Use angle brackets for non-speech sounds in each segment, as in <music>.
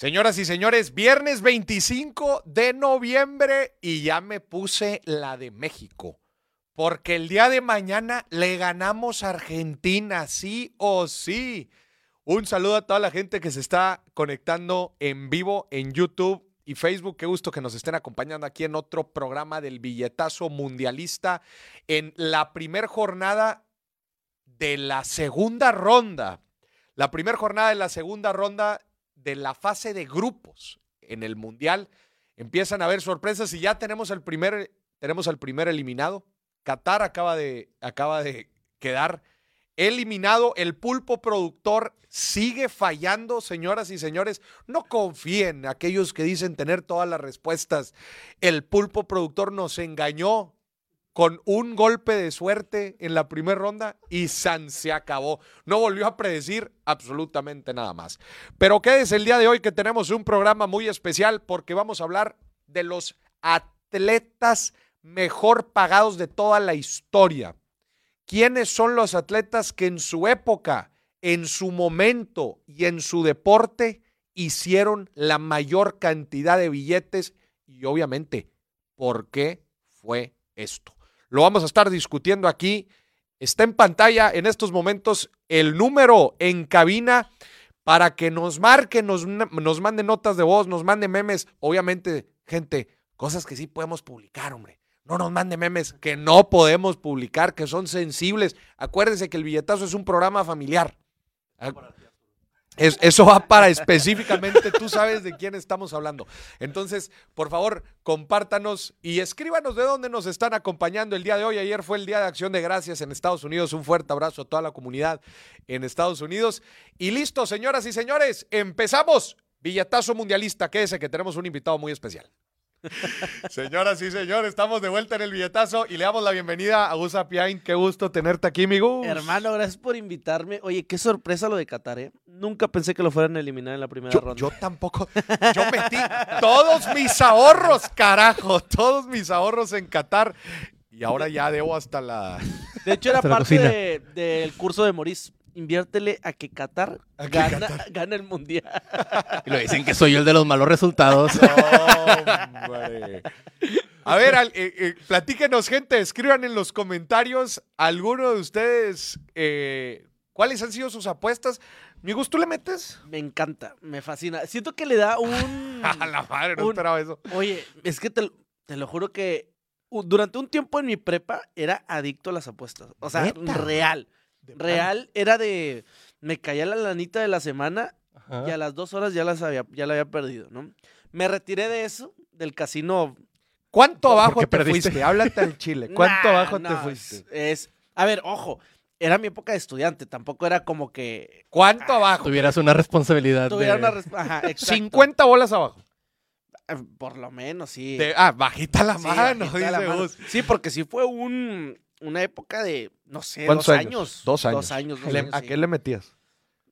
Señoras y señores, viernes 25 de noviembre y ya me puse la de México. Porque el día de mañana le ganamos a Argentina, sí o sí. Un saludo a toda la gente que se está conectando en vivo en YouTube y Facebook. Qué gusto que nos estén acompañando aquí en otro programa del billetazo mundialista en la primera jornada de la segunda ronda. La primera jornada de la segunda ronda de la fase de grupos en el Mundial. Empiezan a haber sorpresas y ya tenemos el primer, tenemos al primer eliminado. Qatar acaba de, acaba de quedar eliminado. El pulpo productor sigue fallando, señoras y señores. No confíen aquellos que dicen tener todas las respuestas. El pulpo productor nos engañó con un golpe de suerte en la primera ronda y San se acabó. No volvió a predecir absolutamente nada más. Pero quédese el día de hoy que tenemos un programa muy especial porque vamos a hablar de los atletas mejor pagados de toda la historia. ¿Quiénes son los atletas que en su época, en su momento y en su deporte hicieron la mayor cantidad de billetes? Y obviamente, ¿por qué fue esto? Lo vamos a estar discutiendo aquí. Está en pantalla en estos momentos el número en cabina para que nos marquen, nos, nos manden notas de voz, nos manden memes. Obviamente, gente, cosas que sí podemos publicar, hombre. No nos manden memes que no podemos publicar, que son sensibles. Acuérdense que el billetazo es un programa familiar eso va para específicamente, tú sabes de quién estamos hablando. Entonces, por favor, compártanos y escríbanos de dónde nos están acompañando el día de hoy. Ayer fue el Día de Acción de Gracias en Estados Unidos. Un fuerte abrazo a toda la comunidad en Estados Unidos. Y listo, señoras y señores, empezamos. Villatazo Mundialista, quédese que tenemos un invitado muy especial. Señoras y señores, estamos de vuelta en el billetazo y le damos la bienvenida a Gus Piain. Qué gusto tenerte aquí, mi Gus. Hermano, gracias por invitarme. Oye, qué sorpresa lo de Qatar, ¿eh? Nunca pensé que lo fueran a eliminar en la primera ronda. Yo tampoco. Yo metí todos mis ahorros, carajo. Todos mis ahorros en Qatar. Y ahora ya debo hasta la. De hecho, era parte del curso de Maurice inviértele a que Qatar, <laughs> gana, el mundial. Y lo dicen que soy yo el de los malos resultados. <laughs> a ver, eh, eh, platíquenos, gente, escriban en los comentarios alguno de ustedes eh, cuáles han sido sus apuestas. Mi gusto, le metes? Me encanta, me fascina. Siento que le da un. <laughs> a la madre, no esperaba eso. Oye, es que te, lo juro que durante un tiempo en mi prepa era adicto a las apuestas. O sea, real. Real era de. Me caía la lanita de la semana y a las dos horas ya, las había, ya la había perdido, ¿no? Me retiré de eso, del casino. ¿Cuánto abajo te fuiste? Háblate al chile. <laughs> ¿Cuánto abajo te fuiste? Es, a ver, ojo, era mi época de estudiante, tampoco era como que. ¿Cuánto abajo? Tuvieras una responsabilidad. Tuviera una Ajá, <laughs> 50 bolas abajo. Eh, por lo menos, sí. ah, bajita la mano, dice la mano. Sí, porque sí fue un, una época de, no sé, dos años? Dos años. Dos años. ¿A qué le metías?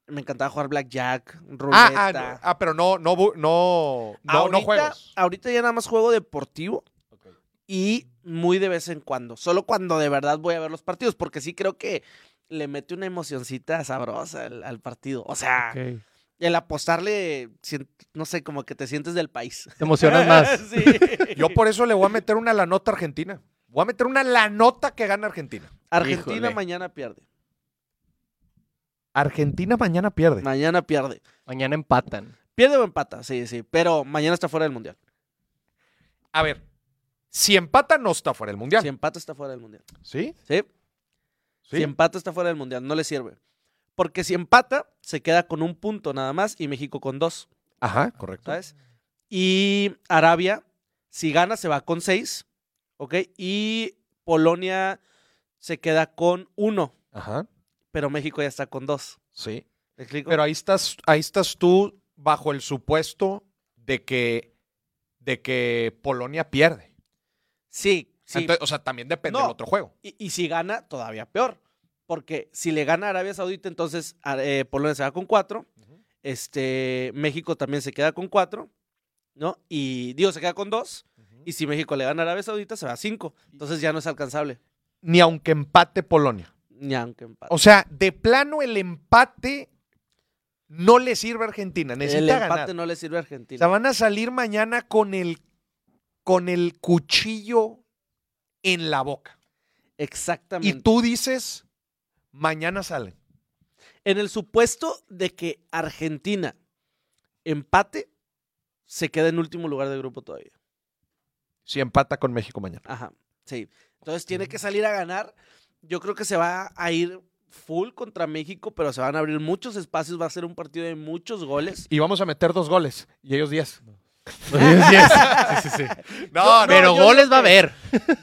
Me encantaba jugar blackjack, ah, ruleta. Ah, ah, pero no, no, no, no, no juegos. Ahorita ya nada más juego deportivo y muy de vez en cuando. Solo cuando de verdad voy a ver los partidos, porque sí creo que le mete una emocioncita sabrosa al, partido. O sea, el apostarle, no sé, como que te sientes del país. Te emocionas más. <laughs> sí. <laughs> Yo por eso le voy a meter una a la nota argentina. Voy a meter una la nota que gana Argentina. Argentina mañana pierde. Argentina mañana pierde. Mañana pierde. Mañana empatan. Pierde o empata, sí, sí. Pero mañana está fuera del mundial. A ver, si empata, no está fuera del mundial. Si empata, está fuera del mundial. ¿Sí? Sí. Si empata, está fuera del mundial. No le sirve. Porque si empata, se queda con un punto nada más y México con dos. Ajá, correcto. ¿Sabes? Y Arabia, si gana, se va con seis. ¿Ok? Y Polonia se queda con uno. Ajá. Pero México ya está con dos. Sí. explico? Pero ahí estás, ahí estás tú bajo el supuesto de que, de que Polonia pierde. Sí, sí. o sea, también depende del otro juego. Y, si gana, todavía peor. Porque si le gana a Arabia Saudita, entonces eh, Polonia se va con cuatro. Este, México también se queda con cuatro. ¿No? Y digo, se queda con dos. Y si México le gana a Arabia Saudita, se va a 5. Entonces ya no es alcanzable. Ni aunque empate Polonia. Ni aunque empate. O sea, de plano el empate no le sirve a Argentina. El Necesita empate ganar. no le sirve a O Argentina. sea, van a salir mañana con el, con el cuchillo en la boca. Y Exactamente. tú dices, mañana salen. En el supuesto de que Argentina empate, se queda en último lugar de grupo todavía. Si empata con México mañana. Ajá, sí. Entonces tiene que salir a ganar. Yo creo que se va a ir full contra México, pero se van a abrir muchos espacios. Va a ser un partido de muchos goles. Y vamos a meter dos goles. Y ellos diez. <laughs> sí, sí, sí. No, Pero yo goles va a haber.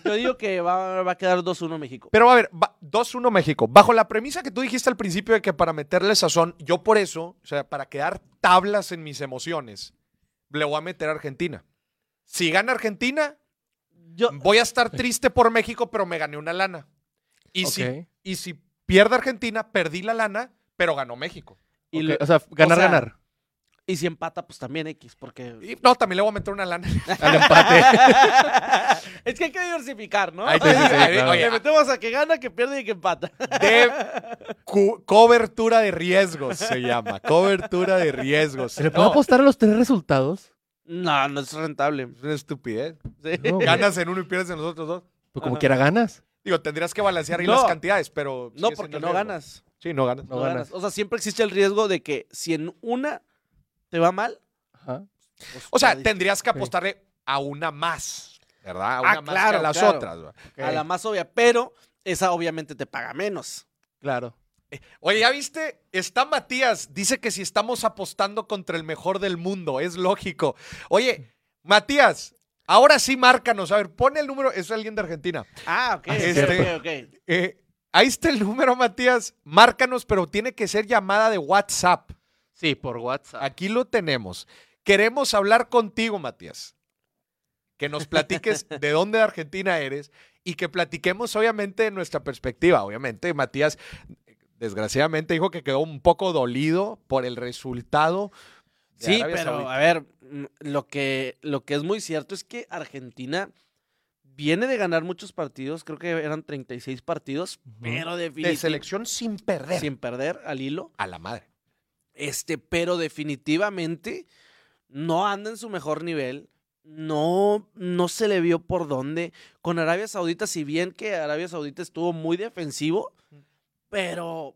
Yo digo que va, va a quedar 2-1 México. Pero a ver, va- 2-1 México. Bajo la premisa que tú dijiste al principio de que para meterle sazón, yo por eso, o sea, para quedar tablas en mis emociones, le voy a meter a Argentina. Si gana Argentina, Yo, voy a estar triste por México, pero me gané una lana. Y, si, y si pierde Argentina, perdí la lana, pero ganó México. y, O sea, ganar, o sea, ganar. y si empata, pues también X, porque... Y no, también le voy a meter una lana. <laughs> Al empate. <laughs> es que hay que diversificar, ¿no? Hay que- Sí, sí, sí, claro. Oye, Le metemos a que gana, que pierde y que empata. de <laughs> cu- cobertura de riesgos se llama. Cobertura de riesgos. ¿Se le puede No, apostar a los tres resultados? No, no es rentable. es una estupidez. Sí. No, güey. Ganas en uno y pierdes en los otros dos. Pues como Ajá. quiera ganas. Digo, tendrías que balancear ahí No. las cantidades, pero. No, porque no ganas. Sí, no ganas. No, No ganas. ganas. O sea, siempre existe el riesgo de que si en una te va mal. Ajá. pues, O sea, tendrías que apostarle a una más, ¿verdad? A una Ah, más claro, que a las claro. otras. a la más obvia, pero esa obviamente te paga menos. Claro. Oye, ¿ya viste? Está Matías. Dice que si estamos apostando contra el mejor del mundo, es lógico. Oye, Matías, ahora sí márcanos. A ver, pon el número. Es alguien de Argentina. Ah, ok, Este- ok, ok. Eh, ahí está el número, Matías. Márcanos, pero tiene que ser llamada de WhatsApp. Sí, por WhatsApp. Aquí lo tenemos. Queremos hablar contigo, Matías. Que nos platiques <laughs> de dónde de Argentina eres y que platiquemos, obviamente, de nuestra perspectiva. Obviamente, Matías, desgraciadamente, dijo que quedó un poco dolido por el resultado. de Sí, Arabia pero Saudita. a ver, lo que, lo que es muy cierto es que Argentina viene de ganar muchos partidos, creo que eran 36 partidos, pero de definitivamente selección sin perder. sin perder al hilo. A la madre. Este, pero definitivamente no anda en su mejor nivel. No, no se le vio por dónde. Con Arabia Saudita, si bien que Arabia Saudita estuvo muy defensivo, pero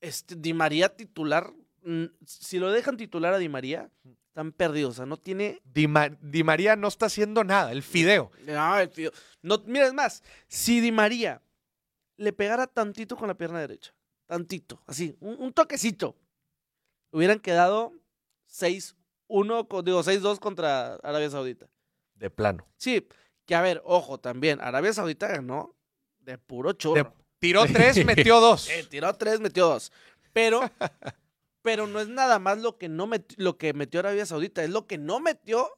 este, Di María titular, mm, si lo dejan titular a Di María, están perdidos. O sea, no tiene. Di, Ma- Di María no está haciendo nada. El fideo. No, el fío- no, mira, es más, si Di María le pegara tantito con la pierna derecha, tantito, así, un, un toquecito, hubieran quedado 6-1, co- digo 6-2 contra Arabia Saudita. De plano. Sí, que a ver, ojo, también, Arabia Saudita ganó de puro chorro. De- tiró tres, metió dos. Eh, tiró tres, metió dos. Pero, pero no es nada más lo que no meti- lo que metió Arabia Saudita, es lo que no metió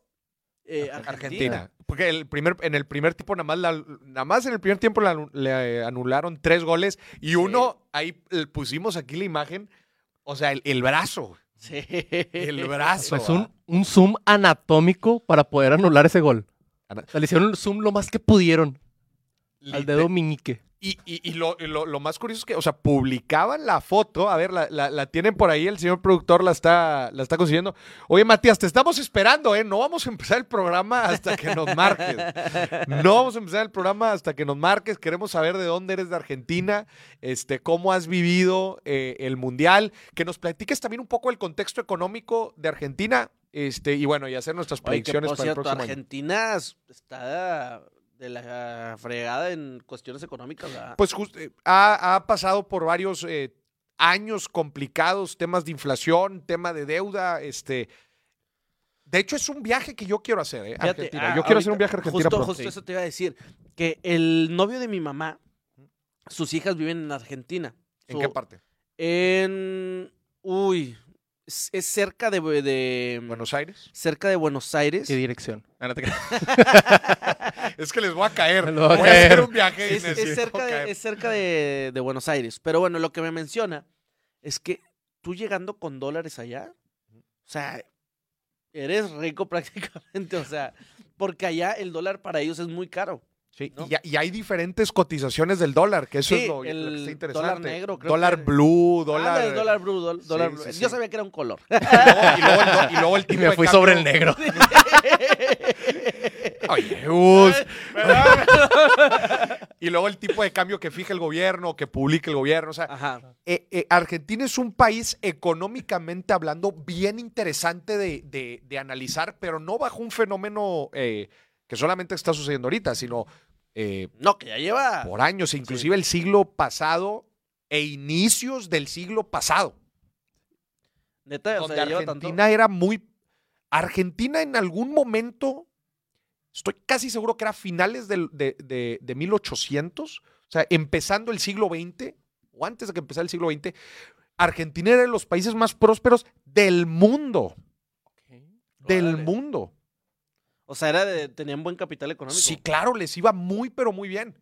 eh, Argentina. Argentina. Porque el primer, en el primer tiempo, nada más, la- nada más en el primer tiempo le, eh, anularon tres goles y uno, ahí eh, pusimos aquí la imagen, o sea, el, el brazo. Sí. El <laughs> brazo. Pues ¿va? un, un zoom anatómico para poder anular ese gol. O sea, le hicieron el zoom lo más que pudieron al dedo meñique. Y, y- y lo, y lo- lo más curioso es que, o sea, publicaban la foto. A ver, la, la- la tienen por ahí, el señor productor la está, la está consiguiendo. Oye, Matías, te estamos esperando, ¿eh? No vamos a empezar el programa hasta que nos marques. No vamos a empezar el programa hasta que nos marques. Queremos saber de dónde eres de Argentina, este, cómo has vivido eh, el Mundial, que nos platiques también un poco el contexto económico de Argentina, este, y bueno, y hacer nuestras Oye, que predicciones por para el próximo año. Argentina está de la fregada en cuestiones económicas. ¿verdad? Pues just- eh, ha, ha pasado por varios eh, años complicados, temas de inflación, tema de deuda, este. De hecho, es un viaje que yo quiero hacer, ¿eh? Fíjate, Argentina. ah, yo quiero hacer un viaje a Argentina Justo, eso te iba a decir. Que el novio de mi mamá, sus hijas viven en Argentina. ¿En Su- qué parte? En. Uy. Es, cerca de, de- ¿Buenos Aires? cerca de Buenos Aires. ¿Qué dirección? Ah, no te creas. <laughs> Es que les voy a caer. Voy a hacer un viaje Es, es cerca, de, es cerca de, de Buenos Aires. Pero bueno, lo que me menciona es que tú llegando con dólares allá, o sea, eres rico <laughs> prácticamente, o sea, porque allá el dólar para ellos es muy caro. Sí, ¿no? y, y hay diferentes cotizaciones del dólar, que eso Sí, es lo, lo que el está interesante. dólar negro, creo Dólar que- blue, Ah, dólar... el dólar blue, dol- dólar Sí, blue. sí, Yo sabía que era un color. <laughs> Y luego, y luego el, do- y luego el Y <laughs> tipo me de fui cambio- sobre el negro. <laughs> Oye, Gus. y luego el tipo de cambio que fija el gobierno, que publica el gobierno. O sea, Ajá. eh, eh, Argentina es un país económicamente hablando bien interesante de, de- de analizar, pero no bajo un fenómeno eh, que solamente está sucediendo ahorita, sino eh, No, que ya lleva. por años, inclusive el siglo pasado e inicios del siglo pasado. Neta, o sea, ya lleva tanto. Argentina era muy... Argentina en algún momento, estoy casi seguro que era finales del- de, de- de 1800, o sea, empezando el siglo XX, o antes de que empezara el siglo XX, Argentina era de los países más prósperos del mundo, del mundo. O sea, era de, tenían buen capital económico. Sí, claro, les iba muy, pero muy bien.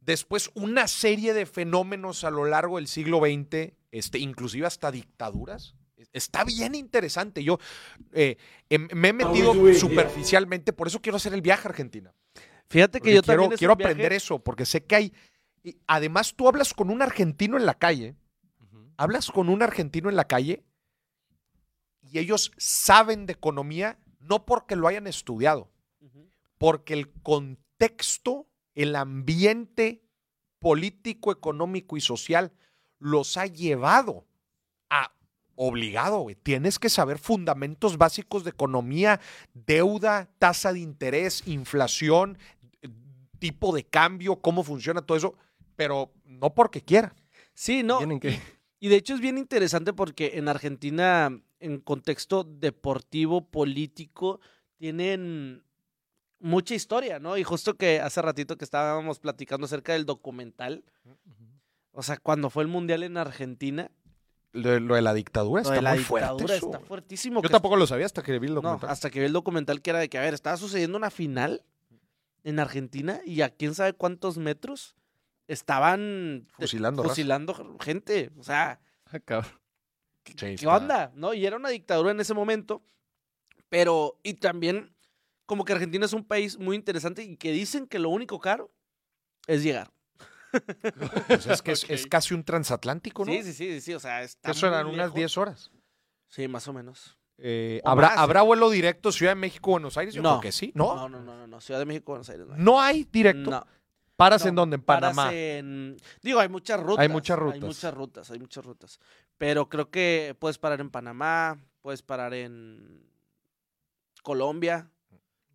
Después, una serie de fenómenos a lo largo del siglo XX, este, inclusive hasta dictaduras. Está bien interesante. Yo eh, em- me he metido superficialmente, por eso quiero hacer el viaje a Argentina. Fíjate que Porque yo quiero también quiero viaje- aprender eso, porque sé que hay. y además, tú hablas con un argentino en la calle, hablas con un argentino en la calle y ellos saben de economía no porque lo hayan estudiado, porque el contexto, el ambiente político, económico y social los ha llevado a obligado, güey. Tienes que saber fundamentos básicos de economía, deuda, tasa de interés, inflación, tipo de cambio, cómo funciona todo eso, pero no porque quiera. Sí, no. Tienen que- Y de hecho es bien interesante porque en Argentina, en contexto deportivo, político, tienen mucha historia, ¿no? Y justo que hace ratito que estábamos platicando acerca del documental, o sea, cuando fue el Mundial en Argentina, Lo, de- lo de la dictadura lo está de la muy fuerte. dictadura eso, está fuertísimo. Yo tampoco lo sabía hasta que vi el No, documental. hasta que vi el documental que era de que, a ver, estaba sucediendo una final en Argentina y a quién sabe cuántos metros estaban Fusilando gente. O sea, Ah, cabrón. ¿Qué onda? ¿No? Y era una dictadura en ese momento. Pero, y también, como que Argentina es un país muy interesante y que dicen que lo único caro es llegar. <laughs> Pues es que es, es casi un transatlántico, ¿no? Sí, sí, sí, sí, o sea, está Eso eran muy unas lejos. 10 horas. Sí, más o menos. Eh, ¿habrá, más. ¿Habrá vuelo directo Ciudad de México, Buenos Aires? Yo No. creo que sí. ¿No? No, no, no, no. Ciudad de México, Buenos Aires. No. hay. No hay directo. No. ¿Paras No, en dónde? En paras Panamá. en- Digo, hay muchas rutas. muchas rutas. Hay muchas rutas, hay muchas rutas. Pero creo que puedes parar en Panamá, puedes parar en Colombia,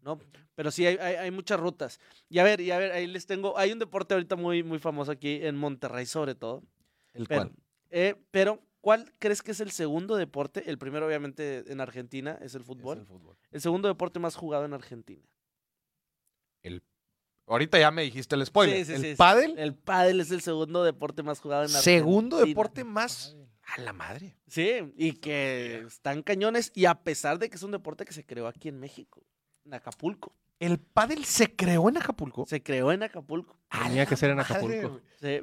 ¿no? Pero sí, hay, hay, hay muchas rutas. Y a ver, y a ver, ahí les tengo. Hay un deporte ahorita muy, muy famoso aquí en Monterrey, sobre todo. ¿El Pero, cual? eh, pero, ¿cuál crees que es el segundo deporte? El primero, obviamente, en Argentina es el fútbol. Es el fútbol. El segundo deporte más jugado en Argentina. Ahorita ya me dijiste el spoiler. Sí, sí, ¿El sí, sí. pádel? El pádel es el segundo deporte más jugado en Argentina. Segundo deporte más... A la madre. Sí, y que están cañones. Y a pesar de que es un deporte que se creó aquí en México, en Acapulco. ¿El pádel se creó en Acapulco? Se creó en Acapulco. Tenía la que ser en madre, Acapulco. Sí,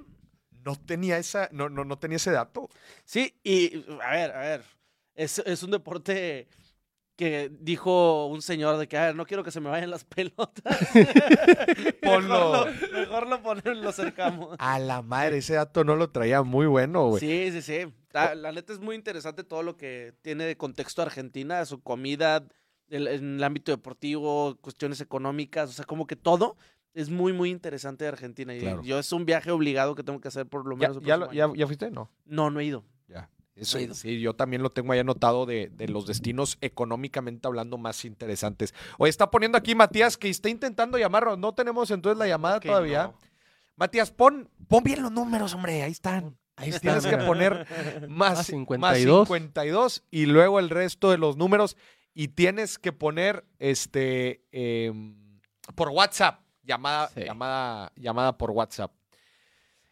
No tenía esa... No, no, no tenía ese dato. Sí, y a ver, a ver. Es, es un deporte que dijo un señor de que, a ver, no quiero que se me vayan las <laughs> pelotas. <laughs> Ponlo. Mejor lo, mejor lo ponemos, lo acercamos. <laughs> A la madre, ese dato no lo traía muy bueno, güey. Sí, sí, sí. La, la neta es muy interesante todo lo que tiene de contexto Argentina, su comida, el- en el ámbito deportivo, cuestiones económicas, o sea, como que todo es muy, muy interesante de Argentina. Y Claro. yo es un viaje obligado que tengo que hacer por lo ¿Ya, menos. el ya, ya- año. ya fuiste? No. No, no he ido. Ya. Eso, sí, yo también lo tengo ahí anotado de, de los destinos económicamente hablando más interesantes. Oye, está poniendo aquí Matías que está intentando llamarnos. No tenemos entonces la llamada todavía. no. Matías, pon, pon bien los números, hombre. Ahí están. Ahí tienes que poner <laughs> más, Más 52. 52. 52 y luego el resto de los números. Y tienes que poner este em, por WhatsApp. Llamada, Sí. llamada, llamada por WhatsApp.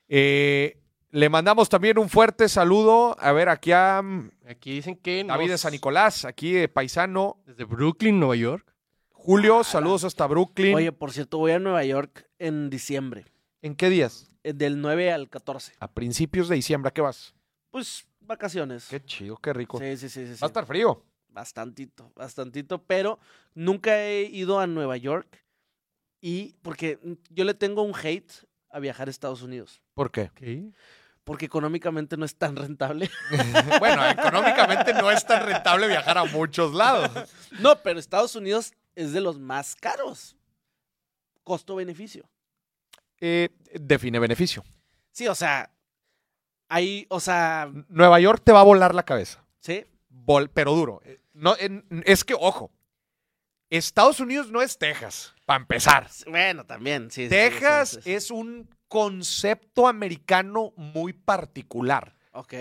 Eh, le mandamos también un fuerte saludo. A ver, aquí a mm, Aquí dicen que David de San Nicolás, aquí de paisano. Desde Brooklyn, Nueva York. Julio, saludos hasta Brooklyn. Oye, por cierto, voy a Nueva York en diciembre, ¿En qué días? eh, del 9 al 14. A principios de diciembre, ¿a qué vas? Pues vacaciones. Qué chido, qué rico. Sí, sí, sí, sí. Va sí. a estar frío. Bastantito, bastantito, pero nunca he ido a Nueva York Y porque yo le tengo un hate a viajar a Estados Unidos. ¿Por qué? Ok. Porque económicamente no es tan rentable. <laughs> bueno, económicamente no es tan rentable viajar a muchos lados. No, pero Estados Unidos es de los más caros. Costo-beneficio. Eh, define beneficio. Sí, o sea, hay, o sea, Nueva York te va a volar la cabeza. sí, Vol- pero duro. Eh, No, en- es que, ojo, Estados Unidos no es Texas, para empezar. bueno, también, sí. sí, Texas sí, sí, sí. es un concepto americano muy particular, Ok.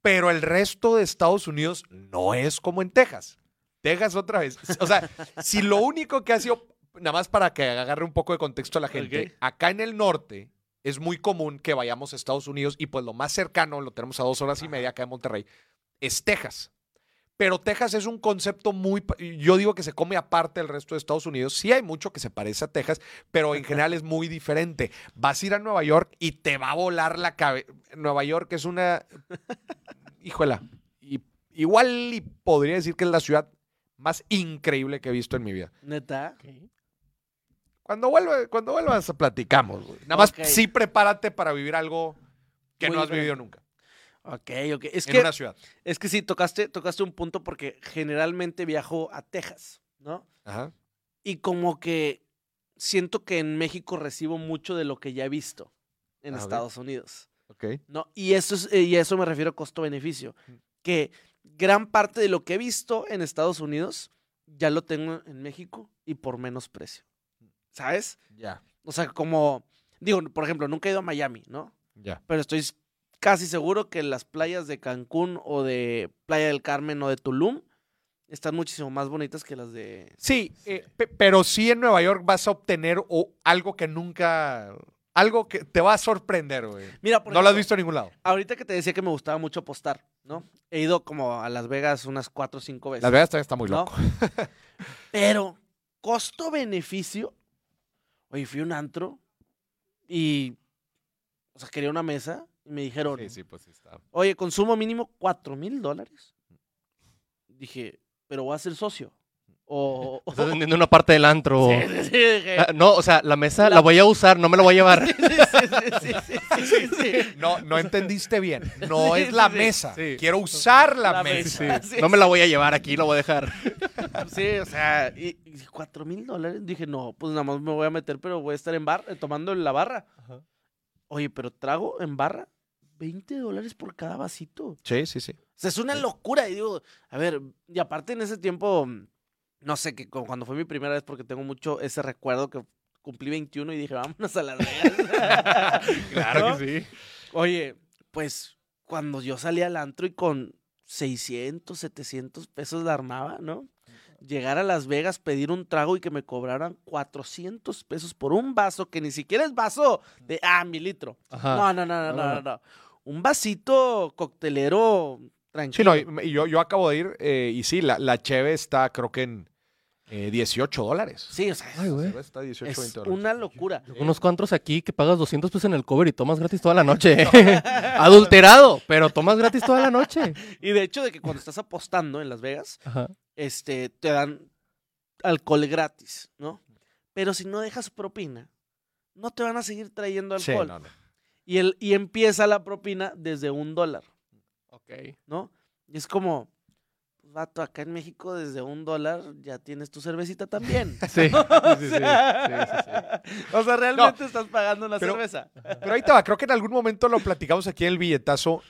pero el resto de Estados Unidos no es como en Texas. Texas otra vez. O sea, <laughs> si lo único que ha sido, nada más para que agarre un poco de contexto a la gente, acá en el norte es muy común que vayamos a Estados Unidos y pues lo más cercano, lo tenemos a dos horas y media acá en Monterrey, es Texas. Pero Texas es un concepto muy, yo digo que se come aparte del resto de Estados Unidos. Sí hay mucho que se parece a Texas, pero en general es muy diferente. Vas a ir a Nueva York y te va a volar la cabeza. Nueva York es una, <laughs> híjola, y, igual y podría decir que es la ciudad más increíble que he visto en mi vida. Neta. Cuando, vuelva, cuando vuelvas platicamos. güey. Nada más sí prepárate para vivir algo que Muy no has vivido nunca Ok, ok. Es en que, una ciudad. es que sí, tocaste, tocaste un punto porque generalmente viajo a Texas, ¿no? Ajá. Y como que siento que en México recibo mucho de lo que ya he visto en A ver. Estados Unidos. Ok. ¿no? Y eso es, y a eso me refiero costo-beneficio. Que gran parte de lo que he visto en Estados Unidos ya lo tengo en México y por menos precio. ¿Sabes? Ya. O sea, como, digo, por ejemplo, nunca he ido a Miami, ¿no? Ya. Pero estoy casi seguro que las playas de Cancún o de Playa del Carmen o de Tulum están muchísimo más bonitas que las de... Sí, eh, pe- pero sí en Nueva York vas a obtener o- algo que nunca. Algo que te va a sorprender, güey. Mira, por No lo has ejemplo, visto en ningún lado. Ahorita que te decía que me gustaba mucho apostar, ¿no? He ido como a Las Vegas unas cuatro o cinco veces. Las Vegas también está muy ¿no? loco. <laughs> Pero, costo-beneficio. Oye, fui a un antro y. O sea, quería una mesa y me dijeron, Sí, sí, pues sí está. oye, consumo mínimo cuatro mil dólares. Dije, pero voy a ser socio. O. o- Estás vendiendo una parte del antro. Sí, sí, sí, dije, Ah, no, o sea, la mesa La- la... voy a usar, no me la voy a llevar. sí, sí, sí, sí, sí, sí, sí. No, no entendiste bien. No Sí, es la sí, sí. mesa. Sí. Quiero usar la, La mesa. mesa. Sí, no me la voy a llevar aquí, lo voy a dejar. Sí, o sea, y, y cuatro mil dólares. Dije, no, pues nada más me voy a meter, pero voy a estar en bar, eh, tomando en la barra. Ajá. Oye, pero trago en barra, 20 dólares por cada vasito. Sí, sí, sí. O sea, es una locura. Y digo, a ver, y aparte en ese tiempo, mm, no sé, que cu- cuando fue mi primera vez, porque tengo mucho ese recuerdo que cumplí 21 y dije, vámonos a Las Vegas. <laughs> Claro ¿No? que sí. Oye, pues cuando yo salí al antro y con 600, 700 pesos la armaba, ¿no? Llegar a Las Vegas, pedir un trago y que me cobraran 400 pesos por un vaso que ni siquiera es vaso de, ah, mi litro. No, no, no, no, No, no, no, no, no. Un vasito coctelero Sí, tranquilo. no, y- y yo, yo acabo de ir eh, y sí, la, la cheve está creo que en eh, 18 dólares. Sí, o sea, Ay, güey. está 18, es 20 dólares. una locura. Unos cuantos aquí que pagas 200 pesos en el cover y tomas gratis toda la <laughs> noche. <laughs> Adulterado, pero tomas gratis toda la noche. <laughs> Y de hecho, de que cuando estás apostando en Las Vegas, Ajá. este, te dan alcohol gratis, ¿no? Pero si no dejas propina, no te van a seguir trayendo Sí, alcohol. no, no. Y, el, y empieza la propina desde un dólar, Ok. ¿no? Y es como, vato, acá en México desde un dólar ya tienes tu cervecita también. <laughs> Sí, <laughs> sí, sí, sí, sí, sí. O sea, realmente estás pagando una pero- cerveza. Pero ahí te va, creo que en algún momento lo platicamos aquí en el billetazo.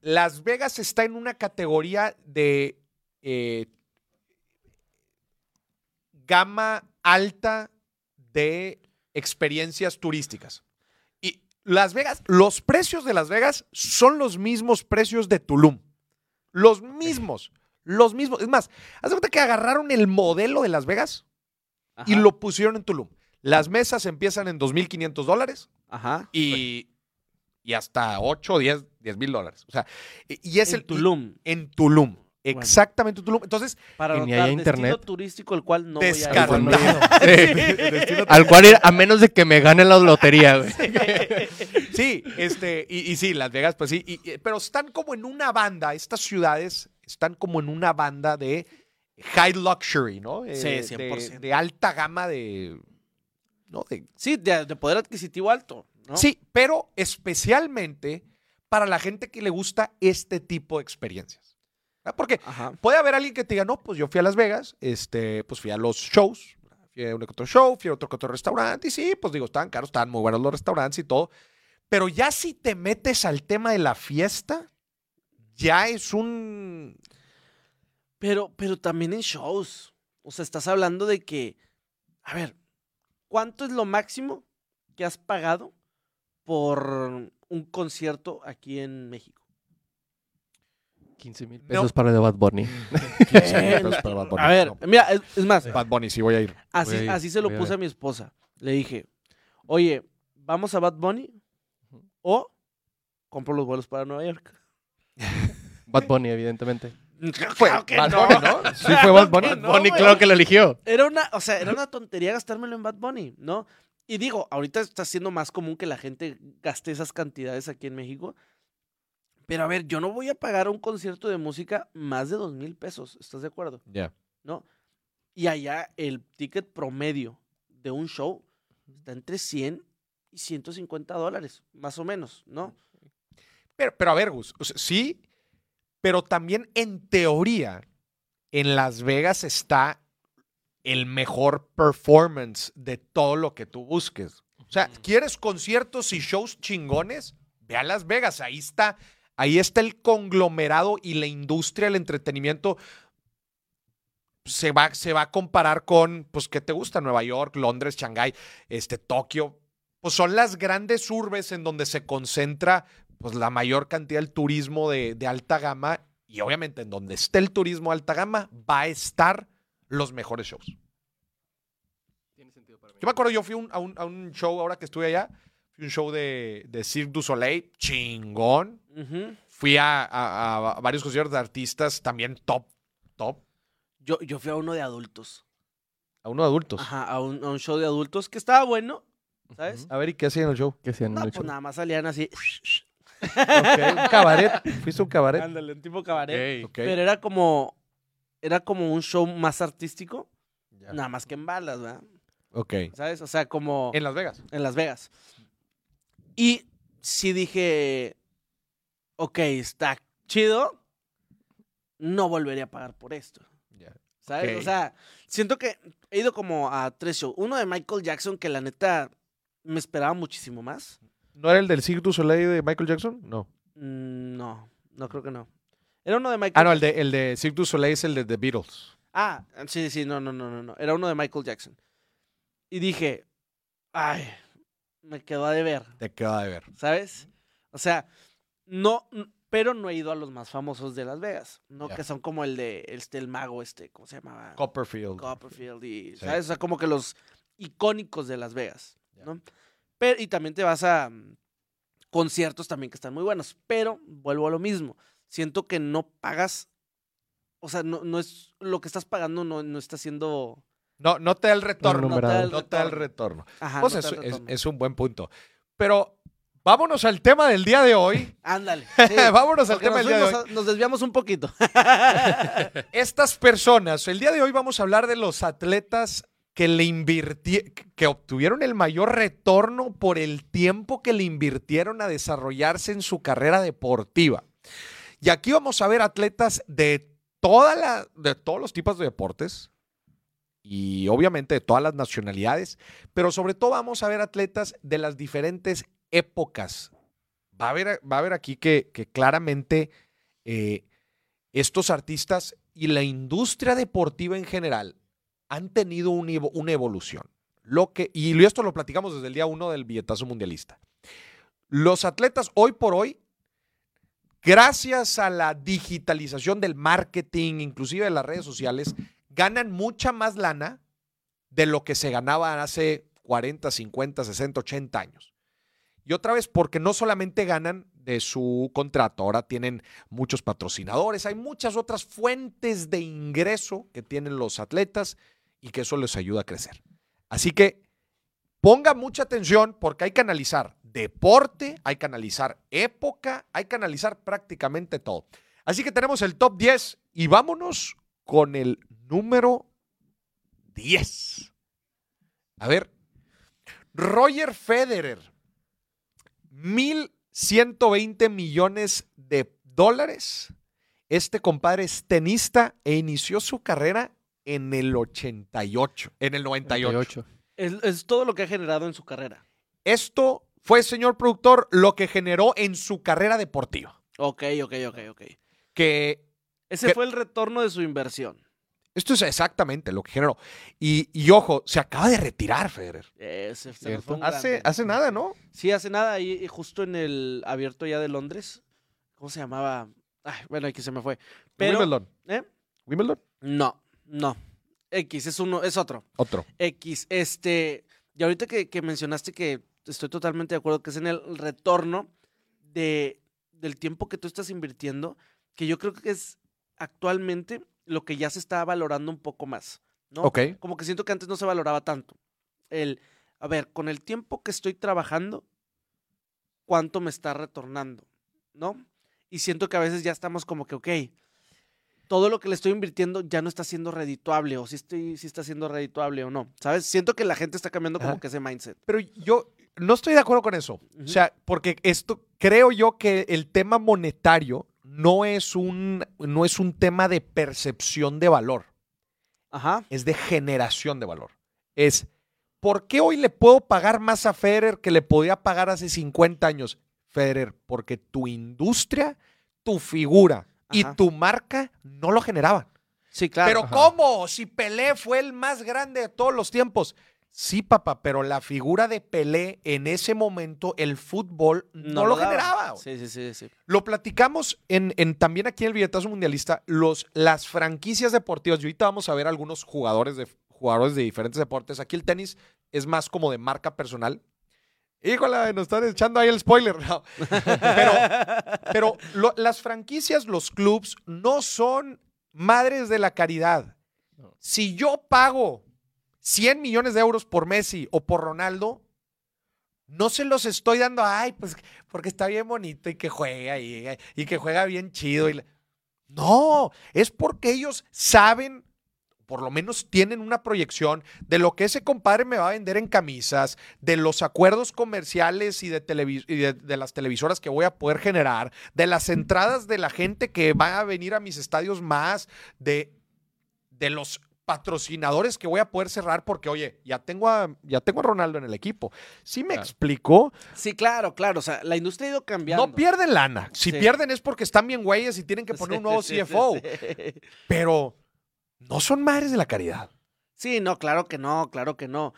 Las Vegas está en una categoría de eh, gama alta de experiencias turísticas. Y Las Vegas, los precios de Las Vegas son los mismos precios de Tulum. Los mismos. Los mismos. Es más, haz de cuenta que agarraron el modelo de Las Vegas y lo pusieron en Tulum. Las mesas empiezan en 2.500 dólares Ajá. y, y hasta 8 o 10 mil dólares. O sea, y es en el. y- Tulum. en Tulum. Exactamente en Tulum. Entonces, Para ni anotar hay destino internet. turístico el cual no Descartado. voy a ir. <laughs> Sí. Al cual ir, a menos de que me gane la lotería, güey. sí, este, y, y sí, Las Vegas, pues sí. y- y- pero están como en una banda, estas ciudades están como en una banda de high luxury, ¿no? Eh, Sí, de- 100%. De, alta gama de. ¿no? De- Sí, de, de poder adquisitivo alto. ¿no? Sí, pero especialmente para la gente que le gusta este tipo de experiencias. Porque Ajá. puede haber alguien que te diga, no, pues yo fui a Las Vegas, este, pues fui a los shows, fui a que otro show, fui a otro otro restaurante, y sí, pues digo, estaban caros, estaban muy buenos los restaurantes y todo. Pero ya si te metes al tema de la fiesta, ya es un... Pero, pero también en shows. O sea, estás hablando de que, a ver, ¿cuánto es lo máximo que has pagado por un concierto aquí en México? 15 mil No. pesos para el de Bad Bunny. <laughs> <laughs> Eh, pesos para Bad Bunny, a ver, no. mira, es, es más, Bad Bunny, sí voy a ir. así, a ir, así se lo a puse a ver. mi esposa. Le dije, oye, ¿vamos a Bad Bunny? O compro los vuelos para Nueva York. <laughs> Bad Bunny, evidentemente. Fue Claro que Bad no. Bunny, ¿no? Sí fue Bad Bunny. no, Bunny, claro que lo eligió. Era una, o sea, era una tontería gastármelo en Bad Bunny, ¿no? Y digo, ahorita está siendo más común que la gente gaste esas cantidades aquí en México. Pero a ver, yo no voy a pagar un concierto de música más de dos mil pesos, ¿estás de acuerdo? Ya. ¿No? Y allá el ticket promedio de un show está entre 100 y 150 dólares, más o menos, ¿no? Pero, pero a ver, Gus, o sea, sí, pero también en teoría, en Las Vegas está el mejor performance de todo lo que tú busques. O sea, ¿quieres conciertos y shows chingones? Ve a Las Vegas, ahí está, ahí está el conglomerado y la industria del entretenimiento. Se va, se va a comparar con, pues, ¿qué te gusta? Nueva York, Londres, Shanghái, este, Tokio. Pues son las grandes urbes en donde se concentra pues la mayor cantidad del turismo de, de alta gama y obviamente en donde esté el turismo de alta gama va a estar los mejores shows. Tiene sentido para mí. Yo me acuerdo, yo fui un- a, un, a un show ahora que estuve allá, fui a un show de, de Cirque du Soleil, chingón. Fui a, a- a varios conciertos de artistas también top, top, yo, yo fui a uno de adultos. a uno de adultos. Ajá, a un, a un show de adultos que estaba bueno, ¿sabes? A ver, ¿y qué hacían en el show? ¿Qué hacían en No, el pues show? nada más salían así. Un cabaret. ¿Fuiste un cabaret? Ándale, un tipo cabaret. Pero era como. Era como un show más artístico, Ya. nada más que en balas, ¿verdad? Ok. ¿Sabes? O sea, como En Las Vegas. en Las Vegas. Y sí dije. Ok, está chido. No volvería a pagar por esto. Ya. ¿Sabes? O sea, siento que he ido como a tres shows. Uno de Michael Jackson, que la neta me esperaba muchísimo más. ¿No era el del Cirque du Soleil de Michael Jackson? No. Mm, No, no creo que no. Era uno de Michael Ah, no, el de, el de Cirque du Soleil es el de The Beatles. Ah, sí, sí, no, no, no, no, no. Era uno de Michael Jackson. Y dije, ay, me quedó a deber, Te queda de ver. ¿sabes? O sea, no, pero no he ido a los más famosos de Las Vegas, ¿no? Que son como el de, este, el mago este, ¿cómo se llamaba? Copperfield. Copperfield y, Sí. ¿sabes? O sea, como que los icónicos de Las Vegas. ¿no? Pero, y también te vas a mm, conciertos también que están muy buenos, pero vuelvo a lo mismo. Siento que no pagas, o sea, no, no es, lo que estás pagando no, no está siendo... No, no te da el retorno. No te da el No te da el retorno. retorno. Ajá, Pues no es, un buen punto. Pero vámonos al tema del día de hoy. <laughs> Ándale. <laughs> sí, vámonos al tema del día de hoy. a- nos desviamos un poquito. <laughs> Estas personas, el día de hoy vamos a hablar de los atletas que le invirtieron, que obtuvieron el mayor retorno por el tiempo que le invirtieron a desarrollarse en su carrera deportiva. Y aquí vamos a ver atletas de toda la, de todos los tipos de deportes y obviamente de todas las nacionalidades, pero sobre todo vamos a ver atletas de las diferentes épocas. Va a haber, va a haber aquí que, que claramente eh, estos artistas y la industria deportiva en general han tenido una evolución. Lo que, y esto lo platicamos desde el día uno del billetazo mundialista. Los atletas hoy por hoy, gracias a la digitalización del marketing, inclusive de las redes sociales, ganan mucha más lana de lo que se ganaba hace 40, 50, 60, 80 años. Y otra vez, porque no solamente ganan de su contrato, ahora tienen muchos patrocinadores, hay muchas otras fuentes de ingreso que tienen los atletas y que eso les ayuda a crecer. Así que ponga mucha atención porque hay que analizar deporte, hay que analizar época, hay que analizar prácticamente todo. Así que tenemos el top 10 y vámonos con el número 10. A ver, Roger Federer, 1.120 millones de dólares. Este compadre es tenista e inició su carrera en el 88, en el 98. 98. Es, es todo lo que ha generado en su carrera. Esto fue, señor productor, lo que generó en su carrera deportiva. Ok, ok, ok, ok. Que Ese fue el retorno de su inversión. esto es exactamente lo que generó. Y, y ojo, se acaba de retirar Federer. Ese se Hace, hace nada, ¿no? Sí, hace nada, ahí eh, justo en el abierto ya de Londres. ¿Cómo se llamaba? Ay, bueno, aquí se me fue. Pero, Wimbledon. ¿eh? Wimbledon. No, no. X, es uno, es otro. Otro. X, este. Y ahorita que, que mencionaste que estoy totalmente de acuerdo que es en el retorno de, del tiempo que tú estás invirtiendo, que yo creo que es actualmente lo que ya se está valorando un poco más. ¿no? Ok. Como que siento que antes no se valoraba tanto. El, a ver, con el tiempo que estoy trabajando, ¿cuánto me está retornando? ¿No? Y siento que a veces ya estamos como que, ok, todo lo que le estoy invirtiendo ya no está siendo redituable, o si, estoy, si está siendo redituable o no. ¿Sabes? Siento que la gente está cambiando como Ajá. que ese mindset. Pero yo no estoy de acuerdo con eso. O sea, porque esto, creo yo que el tema monetario no es un, no es un tema de percepción de valor, Ajá. es de generación de valor. Es, ¿por qué hoy le puedo pagar más a Federer que le podía pagar hace 50 años? Federer, porque tu industria, tu figura y tu marca no lo generaban. Sí, claro. Pero Ajá. ¿cómo? Si Pelé fue el más grande de todos los tiempos. Sí, papá, pero la figura de Pelé en ese momento, el fútbol no, lo, daba. generaba. Sí, sí, sí, sí. Lo platicamos en, en- también aquí en el billetazo mundialista, los, las franquicias deportivas. Y ahorita vamos a ver algunos jugadores de, jugadores de diferentes deportes. Aquí el tenis es más como de marca personal. Híjole, nos están echando ahí el spoiler. No. Pero, pero lo- las franquicias, los clubs, no son madres de la caridad. Si yo pago 100 millones de euros por Messi o por Ronaldo, no se los estoy dando, ay, pues porque está bien bonito y que juega y, y que juega bien chido. y la- No, es porque ellos saben, por lo menos tienen una proyección de lo que ese compadre me va a vender en camisas, de los acuerdos comerciales y de, televi- y de, de las televisoras que voy a poder generar, de las entradas de la gente que va a venir a mis estadios más, de, de los patrocinadores que voy a poder cerrar porque, oye, ya tengo a, ya tengo a Ronaldo en el equipo. ¿Sí me Claro. explico? Sí, claro, claro. O sea, la industria ha ido cambiando. No pierden lana. Si Sí. pierden es porque están bien güeyes y tienen que poner un nuevo CFO. sí. Pero no son madres de la caridad. Sí, no, claro que no, claro que no.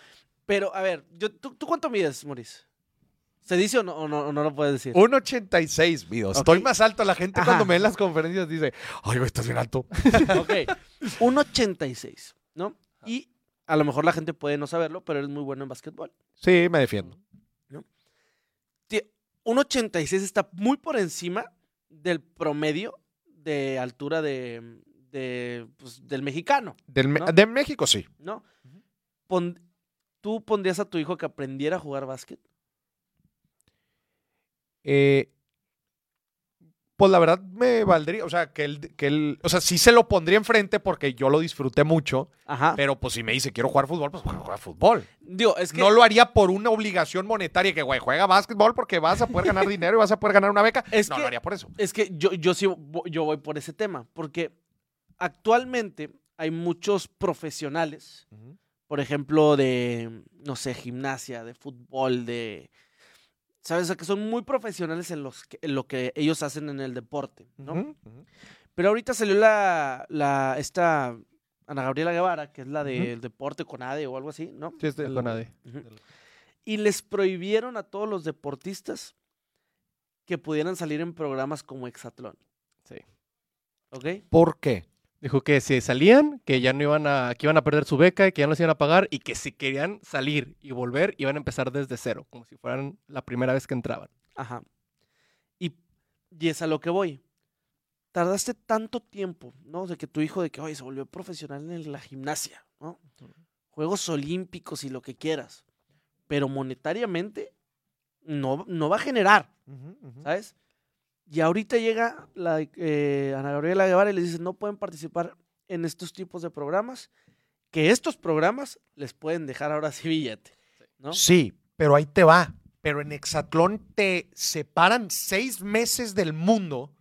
Pero, a ver, yo, ¿tú, tú cuánto mides, Maurice? ¿Se dice o no, o no, o no lo puedes decir? 1.86, mido. Estoy más alto. La gente Ajá. cuando me ve en las conferencias dice, ay, güey, estás bien alto. <laughs> Ok. 1.86, ¿no? Y a lo mejor la gente puede no saberlo, pero eres muy bueno en básquetbol. Sí, me defiendo. Tí- 1.86 está muy por encima del promedio de altura de, de, pues, del mexicano, Del Me- ¿No? De México, sí. ¿no? Pon- ¿Tú pondrías a tu hijo que aprendiera a jugar básquet? Eh, pues la verdad me valdría, o sea, que él, que él, o sea, sí se lo pondría enfrente porque yo lo disfruté mucho, Ajá. pero pues si me dice quiero jugar fútbol, pues juega fútbol. Digo, es que... No lo haría por una obligación monetaria que, güey, juega básquetbol porque vas a poder ganar <laughs> dinero y vas a poder ganar una beca. Es no que- lo haría por eso. Es que yo, yo sí yo voy por ese tema, porque actualmente hay muchos profesionales, por ejemplo, de, no sé, gimnasia, de fútbol, de... ¿Sabes? O sea, que son muy profesionales en, los que- en lo que ellos hacen en el deporte, ¿no? Pero ahorita salió la, la, esta Ana Gabriela Guevara, que es la del deporte con ADE o algo así, ¿no? Sí, es del- Con nadie. Ujú. Y les prohibieron a todos los deportistas que pudieran salir en programas como Exatlón. Sí. ¿Ok? ¿Por qué? Dijo que si salían, que ya no iban a, que iban a perder su beca, que ya no les iban a pagar y que si querían salir y volver, iban a empezar desde cero, como si fueran la primera vez que entraban. Ajá. Y, y es a lo que voy. Tardaste tanto tiempo, ¿no? De que tu hijo, de que, oye, se volvió profesional en la gimnasia, ¿no? Juegos olímpicos y lo que quieras. Pero monetariamente no, no va a generar, ¿sabes? Y ahorita llega la, eh, Ana Gabriela Guevara y les dice, no pueden participar en estos tipos de programas, que estos programas les pueden dejar ahora sí billete, ¿no? Sí, Pero ahí te va. Pero en Hexatlón te separan seis meses del mundo.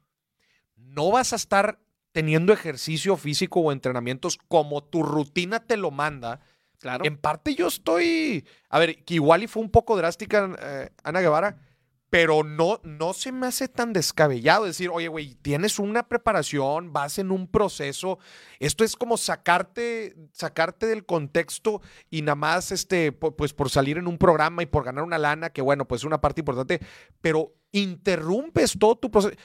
No vas a estar teniendo ejercicio físico o entrenamientos como tu rutina te lo manda. Claro. En parte yo estoy, a ver, que igual y fue un poco drástica eh, Ana Guevara, pero no, no se me hace tan descabellado decir, oye, güey, tienes una preparación, vas en un proceso. Esto es como sacarte, sacarte del contexto y nada más, este, pu- pues por salir en un programa y por ganar una lana, que bueno, pues es una parte importante, pero interrumpes todo tu proceso.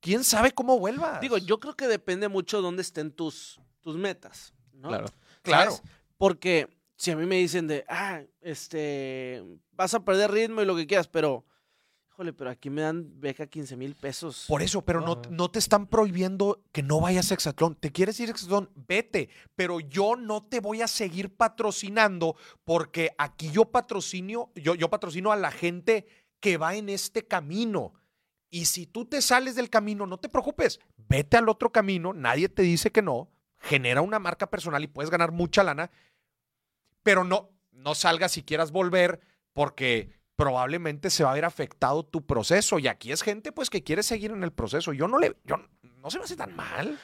¿Quién sabe cómo vuelvas? Digo, yo creo que depende mucho de dónde estén tus, tus metas, ¿no? Claro. claro. ¿Sabes? Porque si a mí me dicen de, ah, este, vas a perder ritmo y lo que quieras, pero, híjole, pero aquí me dan beca 15 mil pesos. Por eso, pero no, no te están prohibiendo que no vayas a Hexatlón. ¿Te quieres ir a Hexatlón? Vete. Pero yo no te voy a seguir patrocinando porque aquí yo patrocinio, yo, yo patrocino a la gente que va en este camino. Y si tú te sales del camino, no te preocupes. Vete al otro camino. Nadie te dice que no. Genera una marca personal y puedes ganar mucha lana. Pero no, no salgas si quieras volver porque probablemente se va a ver afectado tu proceso. Y aquí es gente pues que quiere seguir en el proceso. Yo no le, yo no se me hace tan mal.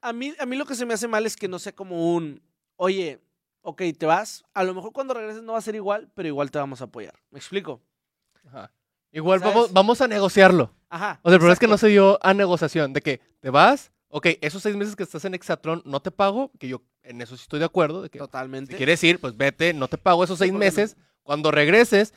A mí, a mí lo que se me hace mal es que no sea como un, oye, ok, te vas, a lo mejor cuando regreses no va a ser igual, pero igual te vamos a apoyar. ¿Me explico? Ajá. Igual ¿Sabes? vamos, vamos a negociarlo. Ajá. O sea, el problema es que no se dio a negociación, de que te vas, ok, esos seis meses que estás en Exatlón no te pago, que yo en eso sí estoy de acuerdo, de que Totalmente. si quieres ir, pues vete, no te pago esos seis meses, cuando regreses,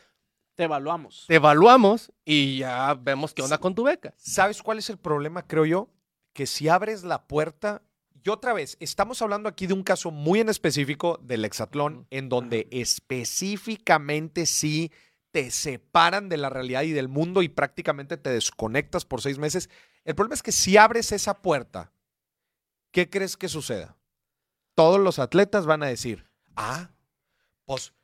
Te evaluamos. te evaluamos y ya vemos qué onda con tu beca. ¿Sabes cuál es el problema, creo yo? Que si abres la puerta, y otra vez, estamos hablando aquí de un caso muy en específico del hexatlón, en donde específicamente sí te separan de la realidad y del mundo y prácticamente te desconectas por seis meses. El problema es que si abres esa puerta, ¿qué crees que suceda? Todos los atletas van a decir, ah, pues,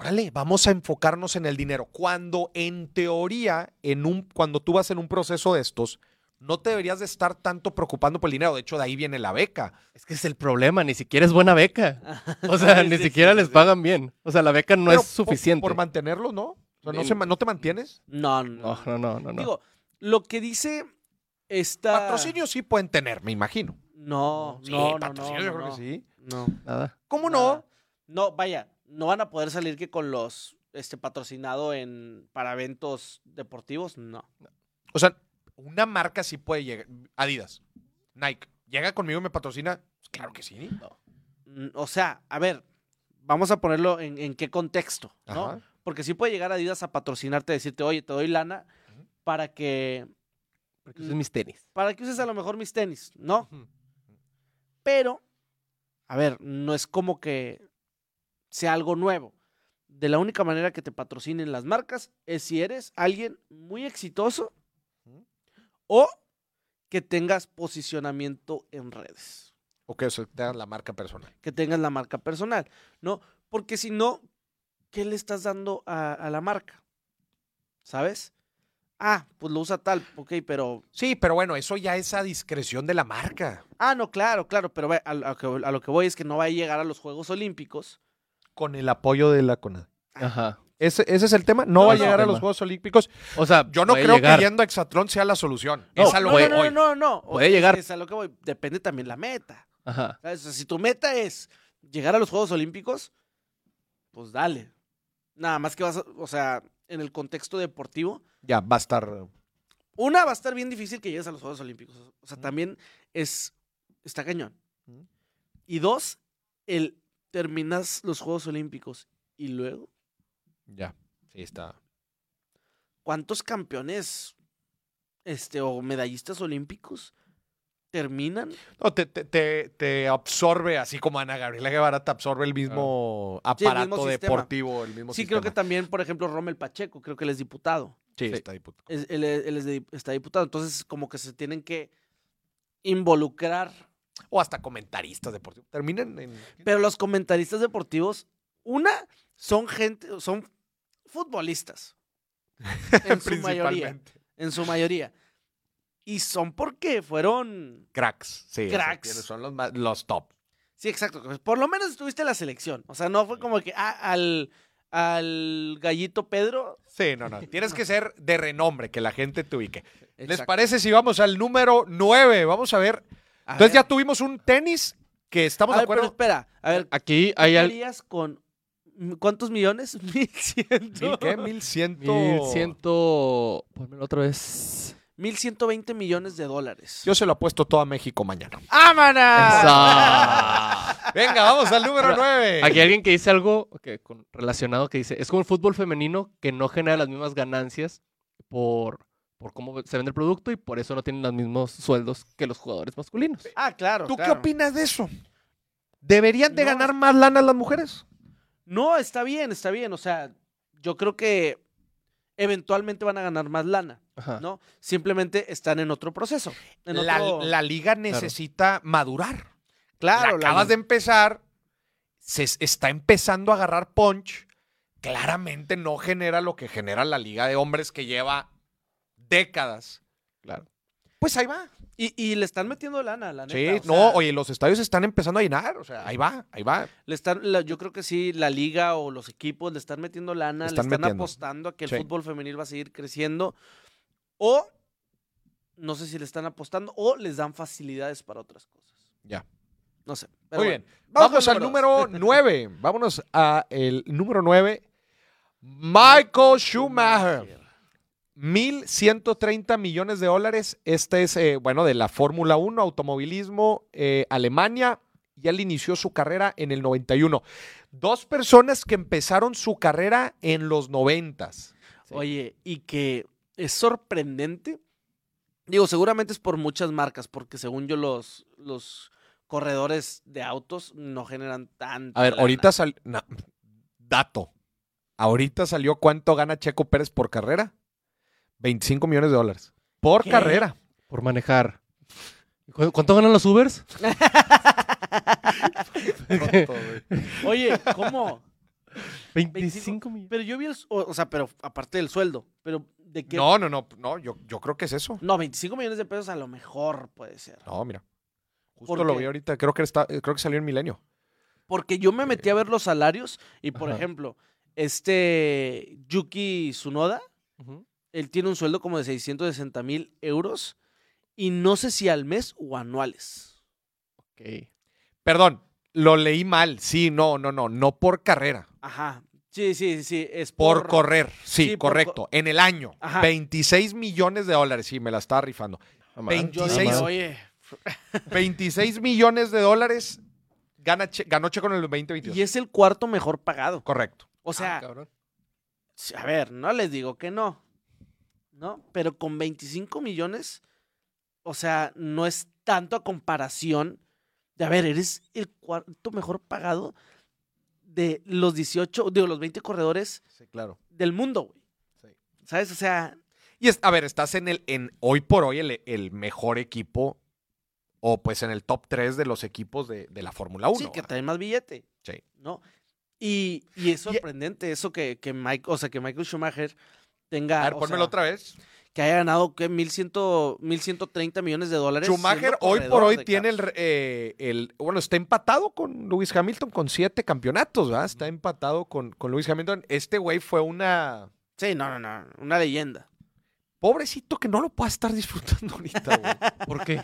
órale, vamos a enfocarnos en el dinero. Cuando en teoría, en un, cuando tú vas en un proceso de estos, no te deberías de estar tanto preocupando por el dinero. De hecho, de ahí viene la beca. Es que es el problema, ni siquiera es buena beca. O sea, <laughs> Sí, ni sí, siquiera sí, les sí. pagan bien. O sea, la beca no Pero es suficiente. Por, por mantenerlo, ¿no? O sea, no, se ¿no te mantienes? No, no. No, no, no, no. no. Digo, lo que dice esta... Patrocinio sí pueden tener, me imagino. No, Sí, no, no, patrocinio no, yo creo no. que sí. No. Nada. ¿Cómo nada. no? No, vaya, no van a poder salir que con los este patrocinado en para eventos deportivos, no. O sea, una marca sí puede llegar. Adidas, Nike, llega conmigo y me patrocina. Pues claro que sí. Mm, O sea, a ver, vamos a ponerlo en, en qué contexto, ¿no? Ajá. Porque sí puede llegar Adidas a patrocinarte, decirte, oye, te doy lana para que Porque esos son mis tenis. para que uses a lo mejor mis tenis, ¿no? Pero, a ver, no es como que sea algo nuevo. De la única manera que te patrocinen las marcas es si eres alguien muy exitoso o que tengas posicionamiento en redes, O que se te haga la marca personal. que tengas la marca personal, ¿no? Porque si no, ¿qué le estás dando a, a la marca? ¿Sabes? Ah, pues lo usa tal, ok, pero... Sí, pero bueno, eso ya es a discreción de la marca. Ah, no, claro, claro, pero a, a lo que voy es que no va a llegar a los Juegos Olímpicos. Con el apoyo de la CONAD. Ajá. Ese, ese es el tema. No, No, va a no. llegar a los Juegos Olímpicos. O sea, Yo no creo llegar. que yendo a Exatlón sea la solución. No, es a lo no, que no, voy. no, no, no. Puede Es- llegar. Es a lo que voy. Depende también la meta. Ajá. ¿sabes? O sea, si tu meta es llegar a los Juegos Olímpicos, pues dale. Nada más que vas a, o sea, en el contexto deportivo, Ya, va a estar. una va a estar bien difícil que llegues a los Juegos Olímpicos. O sea, también es, está cañón. Y dos, el terminas los Juegos Olímpicos y luego, Ya, sí, está. ¿cuántos campeones este, o medallistas olímpicos terminan? No, te, te, te, te absorbe, así como Ana Gabriela Guevara te absorbe el mismo Sí, el aparato mismo deportivo, el mismo Sí, creo que también, por ejemplo, Rommel Pacheco, creo que él es diputado. Sí, Sí. está diputado. Es- él, es- él es de- está diputado. Entonces, como que se tienen que involucrar. O hasta comentaristas deportivos. Terminan en. Pero los comentaristas deportivos, una, son gente, son futbolistas. <laughs> En su mayoría. En su mayoría. Y son porque fueron. Cracks, sí. Cracks. son los, más- los top. Sí, exacto. Por lo menos estuviste en la selección. O sea, no fue como que ah, al, al gallito Pedro. Sí, no, no. Tienes que ser de renombre, que la gente te ubique. ¿Les parece si vamos al número 9? Vamos a ver. A Entonces ver. ya tuvimos un tenis que estamos A de ver, pero acuerdo. espera, a ver, Aquí ¿qué hay al... harías con cuántos millones? <laughs> Mil ciento. ¿Mil qué? Mil ciento. 1100... Ponmelo otra vez. Mil ciento veinte millones de dólares. Yo se lo apuesto todo a México mañana. ¡Ámana! Esa. Venga, vamos al número 9. Aquí hay alguien que dice algo que con- relacionado que dice, es como el fútbol femenino que no genera las mismas ganancias por, por cómo se vende el producto y por eso no tienen los mismos sueldos que los jugadores masculinos. Ah, claro. ¿Tú claro. qué opinas de eso? ¿Deberían de No. ganar más lana las mujeres? No, está bien, está bien. O sea, yo creo que eventualmente van a ganar más lana, Ajá. ¿no? Simplemente están en otro proceso. en La, otro- la liga necesita madurar. Claro, La la- acabas de empezar, se es- está empezando a agarrar punch. Claramente no genera lo que genera la liga de hombres que lleva décadas. Claro. Pues ahí va. Y, y le están metiendo lana, la Sí, neta. o no, oye, los estadios están empezando a llenar. O sea, ahí va, ahí va. Le están, la- yo creo que sí, la liga o los equipos le están metiendo lana, Le le están metiendo. apostando a que el Sí. fútbol femenil va a seguir creciendo. O, no sé si le están apostando, o les dan facilidades para otras cosas. Ya. No sé. pero Muy bueno. bien. Vamos, al número <laughs> 9. Vámonos a el número 9. Michael Schumacher. 1.130 millones de dólares. Este es, eh, bueno, de la Fórmula 1, automovilismo, eh, Alemania. Y él inició su carrera en el 91. Dos personas que empezaron su carrera en los 90. Sí. Oye, y que es sorprendente. Digo, seguramente es por muchas marcas, porque según yo los, los corredores de autos no generan tanta A ver, lana. ahorita salió. dato. Ahorita salió cuánto gana Checo Pérez por carrera. 25 millones de dólares. Por ¿Qué? carrera. Por manejar. ¿Cu- ¿Cuánto ganan los Ubers? <laughs> Oye, ¿cómo? 25 millones. Pero yo vi el, o, o sea, pero aparte del sueldo, pero de qué? No, no, no, no, yo, yo creo que es eso. No, 25 millones de pesos a lo mejor puede ser. No, mira. Justo ¿Por lo vi ahorita, creo que está, creo que salió en Milenio. Porque yo me metí a ver los salarios y, por Ajá. ejemplo, este Yuki Tsunoda, Ujú. Él tiene un sueldo como de 660 mil euros y no sé si al mes o anuales. Ok. Perdón, lo leí mal. Sí, no, no, no, no por carrera. Ajá. Sí, sí, sí, es Por, por, correr. Sí, sí, por correcto. En el año. Ajá. 26 millones de dólares. Sí, me la estaba rifando. Yo 26. dije, amar. oye, <laughs> 26 millones de dólares gana Che- ganó Checo en el 2022. y es el cuarto mejor pagado. Correcto. O sea, Ah, A ver, no les digo que no. ¿No? Pero con 25 millones, o sea, no es tanto a comparación de, a ver, eres el cuarto mejor pagado de los 18, digo, los 20 corredores Sí, claro. del mundo, güey. Sí. ¿Sabes? O sea, Y es, a ver, estás en el, en hoy por hoy, el, el mejor equipo, o pues en el top 3 de los equipos de, de la Fórmula 1. sí, que ¿verdad? trae más billete, Sí. ¿no? Y, y es sorprendente eso que, que Mike, o sea, que Michael Schumacher tenga. A ver, pónmelo sea, otra vez. Que haya ganado, ¿qué? 1100, 1130 millones de dólares. Schumacher hoy por hoy tiene el, eh, el- Bueno, está empatado con Lewis Hamilton con siete campeonatos, ¿verdad? Está empatado con, con Lewis Hamilton. Este güey fue una. Sí, no, no, no. Una leyenda. Pobrecito que no lo pueda estar disfrutando ahorita, güey. <laughs> ¿Por qué?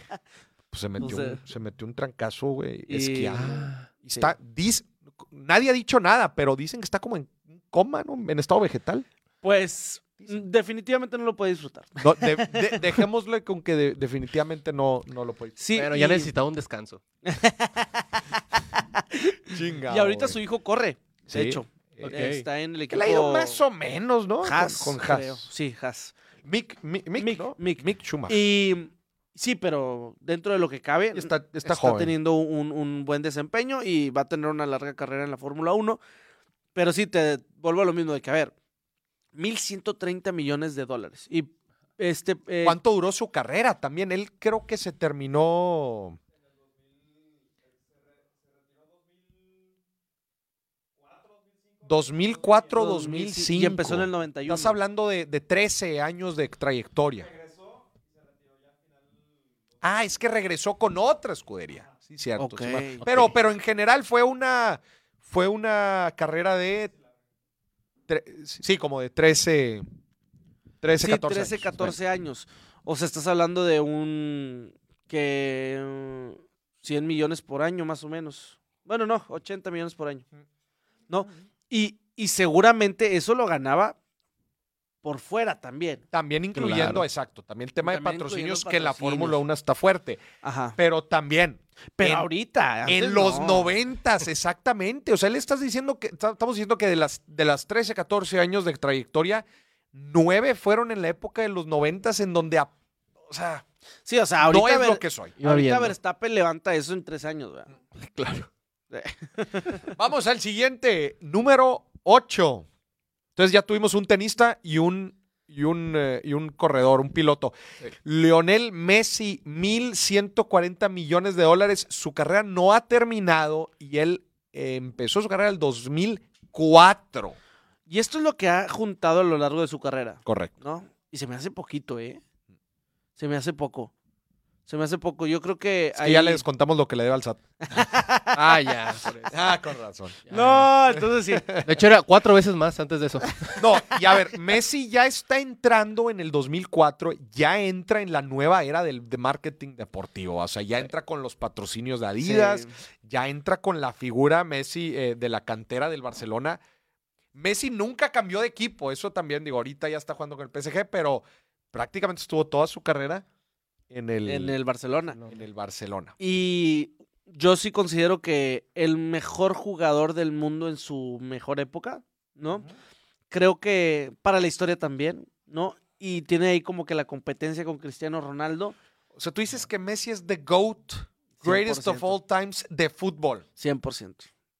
Pues se metió, sé. un, se metió un trancazo, güey. Y- esquiando. Ah, Y está, nadie ha dicho nada, pero dicen que está como en coma, ¿no? En estado vegetal. Pues mm, definitivamente no lo puede disfrutar. No, de- <laughs> de- dejémosle con que de- definitivamente no, no lo puede. Sí, Bueno, y, ya necesitaba un descanso. <laughs> Chinga. y ahorita su hijo corre. Sí. De hecho, Ok. está en el equipo. le ha ido más o menos, ¿no? Con- Haas, Con, Haas. creo. Sí, Haas. Mick, Mick, Mick, Mick, ¿no? Mick. Schumacher. Y sí, pero dentro de lo que cabe, Y está, está, está, joven. teniendo un, un buen desempeño y va a tener una larga carrera en la Fórmula 1. Pero sí, te vuelvo a lo mismo de que, a ver, 1.130 millones de dólares. Y este... eh, ¿Cuánto duró su carrera también? Él creo que se terminó. ¿2004, 2005? Y empezó en el 91. Estás hablando de, de 13 años de trayectoria. Ah, es que regresó con otra escudería. Sí, cierto. Ok. sí, ma- pero, pero en general fue una, fue una carrera de sí, como de 13, 13, Sí, 14 13, años. 14 años. O sea, estás hablando de un que mm, 100 millones por año más o menos. Bueno, no, 80 millones por año. No, y, y seguramente eso lo ganaba por fuera también. También incluyendo, Claro. exacto, también el tema de patrocinios que la. Fórmula 1 está fuerte, Ajá. pero también Pero en- ahorita. en los no. noventas, <laughs> exactamente. O sea, le estás diciendo que, estamos diciendo que de las, de las 13, 14 años de trayectoria, nueve fueron en la época de los noventas en donde, a- o sea, Sí, o sea, ahorita, no es Ver- lo que soy. Ahorita viendo. Verstappen levanta eso en tres años. ¿verdad? <laughs> Claro. Vamos al siguiente, número 8. Entonces ya tuvimos un tenista y un, y un, eh, y un corredor, un piloto. Sí. Lionel Messi, 1.140 millones de dólares. Su carrera no ha terminado y él eh, empezó su carrera en el 2004. Y esto es lo que ha juntado a lo largo de su carrera, Correcto. ¿no? Y se me hace poquito, ¿eh? Se me hace poco. Se me hace poco. Yo creo que Es que ahí... ya le descontamos lo que le debe al SAT. <laughs> Ah, ya. por eso. Ah, con razón. Ya, No, entonces sí. De hecho, era cuatro veces más antes de eso. <laughs> No, y a ver, Messi ya está entrando en el 2004, ya entra en la nueva era del de marketing deportivo. O sea, ya entra con los patrocinios de Adidas, Sí. ya entra con la figura Messi eh, de la cantera del Barcelona. Messi nunca cambió de equipo, eso también digo, ahorita ya está jugando con el PSG, pero prácticamente estuvo toda su carrera en el, En el Barcelona. en el Barcelona. Y yo sí considero que el mejor jugador del mundo en su mejor época, ¿no? Creo que para la historia también, ¿no? Y tiene ahí como que la competencia con Cristiano Ronaldo, O sea, tú dices que Messi es the GOAT, greatest of 100%. all times de fútbol. 100%.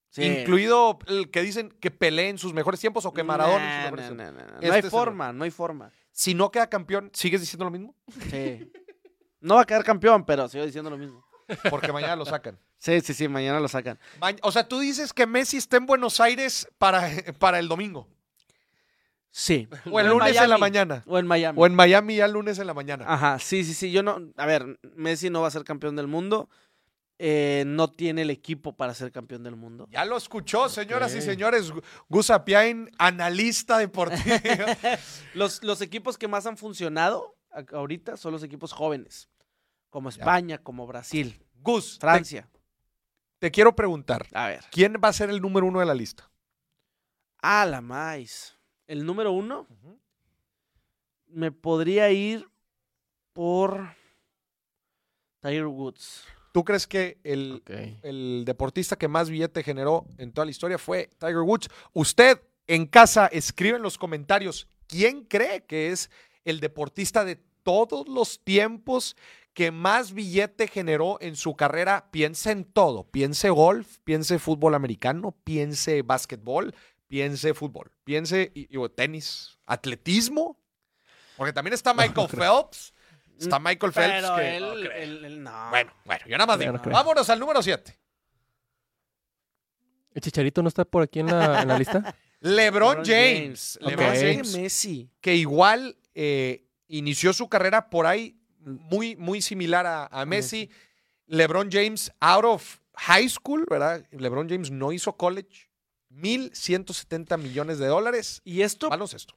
Sí. Incluido el que dicen que Pelé en sus mejores tiempos o que Maradona en sus mejores nah, tiempos. nah, nah. Este No hay el- forma, no hay forma. Si no queda campeón, ¿sigues diciendo lo mismo? Sí. No va a quedar campeón, pero sigo diciendo lo mismo. Porque mañana lo sacan. <laughs> Sí, sí, sí, mañana lo sacan. Ma- O sea, tú dices que Messi está en Buenos Aires para, para el domingo. Sí. O el lunes en la Miami. mañana. O en Miami. O en Miami ya el lunes en la mañana. Ajá, sí, sí, sí. Yo no. A ver, Messi no va a ser campeón del mundo. eh, no tiene el equipo para ser campeón del mundo. Ya lo escuchó, señoras y señores. Gu- Gus Apiain, analista deportivo. <laughs> Los, los equipos que más han funcionado a- ahorita son los equipos jóvenes, como España, como Brasil, Gus, Francia. te quiero preguntar. A ver. ¿Quién va a ser el número uno de la lista? Ah, la más. El número uno me podría ir por Tiger Woods. ¿Tú crees que el, el deportista que más billete generó en toda la historia fue Tiger Woods? Usted en casa escribe en los comentarios quién cree que es el deportista de todos los tiempos que más billete generó en su carrera. Piense en todo. Piense golf, piense fútbol americano, piense básquetbol, piense fútbol, piense y- y tenis, atletismo. Porque también está <laughs> Michael Phelps. Está Michael Phelps. Pero que- él, no creo. él- él no. Bueno, bueno, yo nada más digo. no. Vámonos al número 7. ¿El Chicharito no está por aquí en la, en la lista? <laughs> LeBron LeBron James. LeBron James, que Messi. que igual eh, inició su carrera por ahí muy, muy similar a, a Messi. LeBron James, out of high school, ¿verdad? LeBron James no hizo college. 1.170 millones de dólares. Y esto Baloncesto.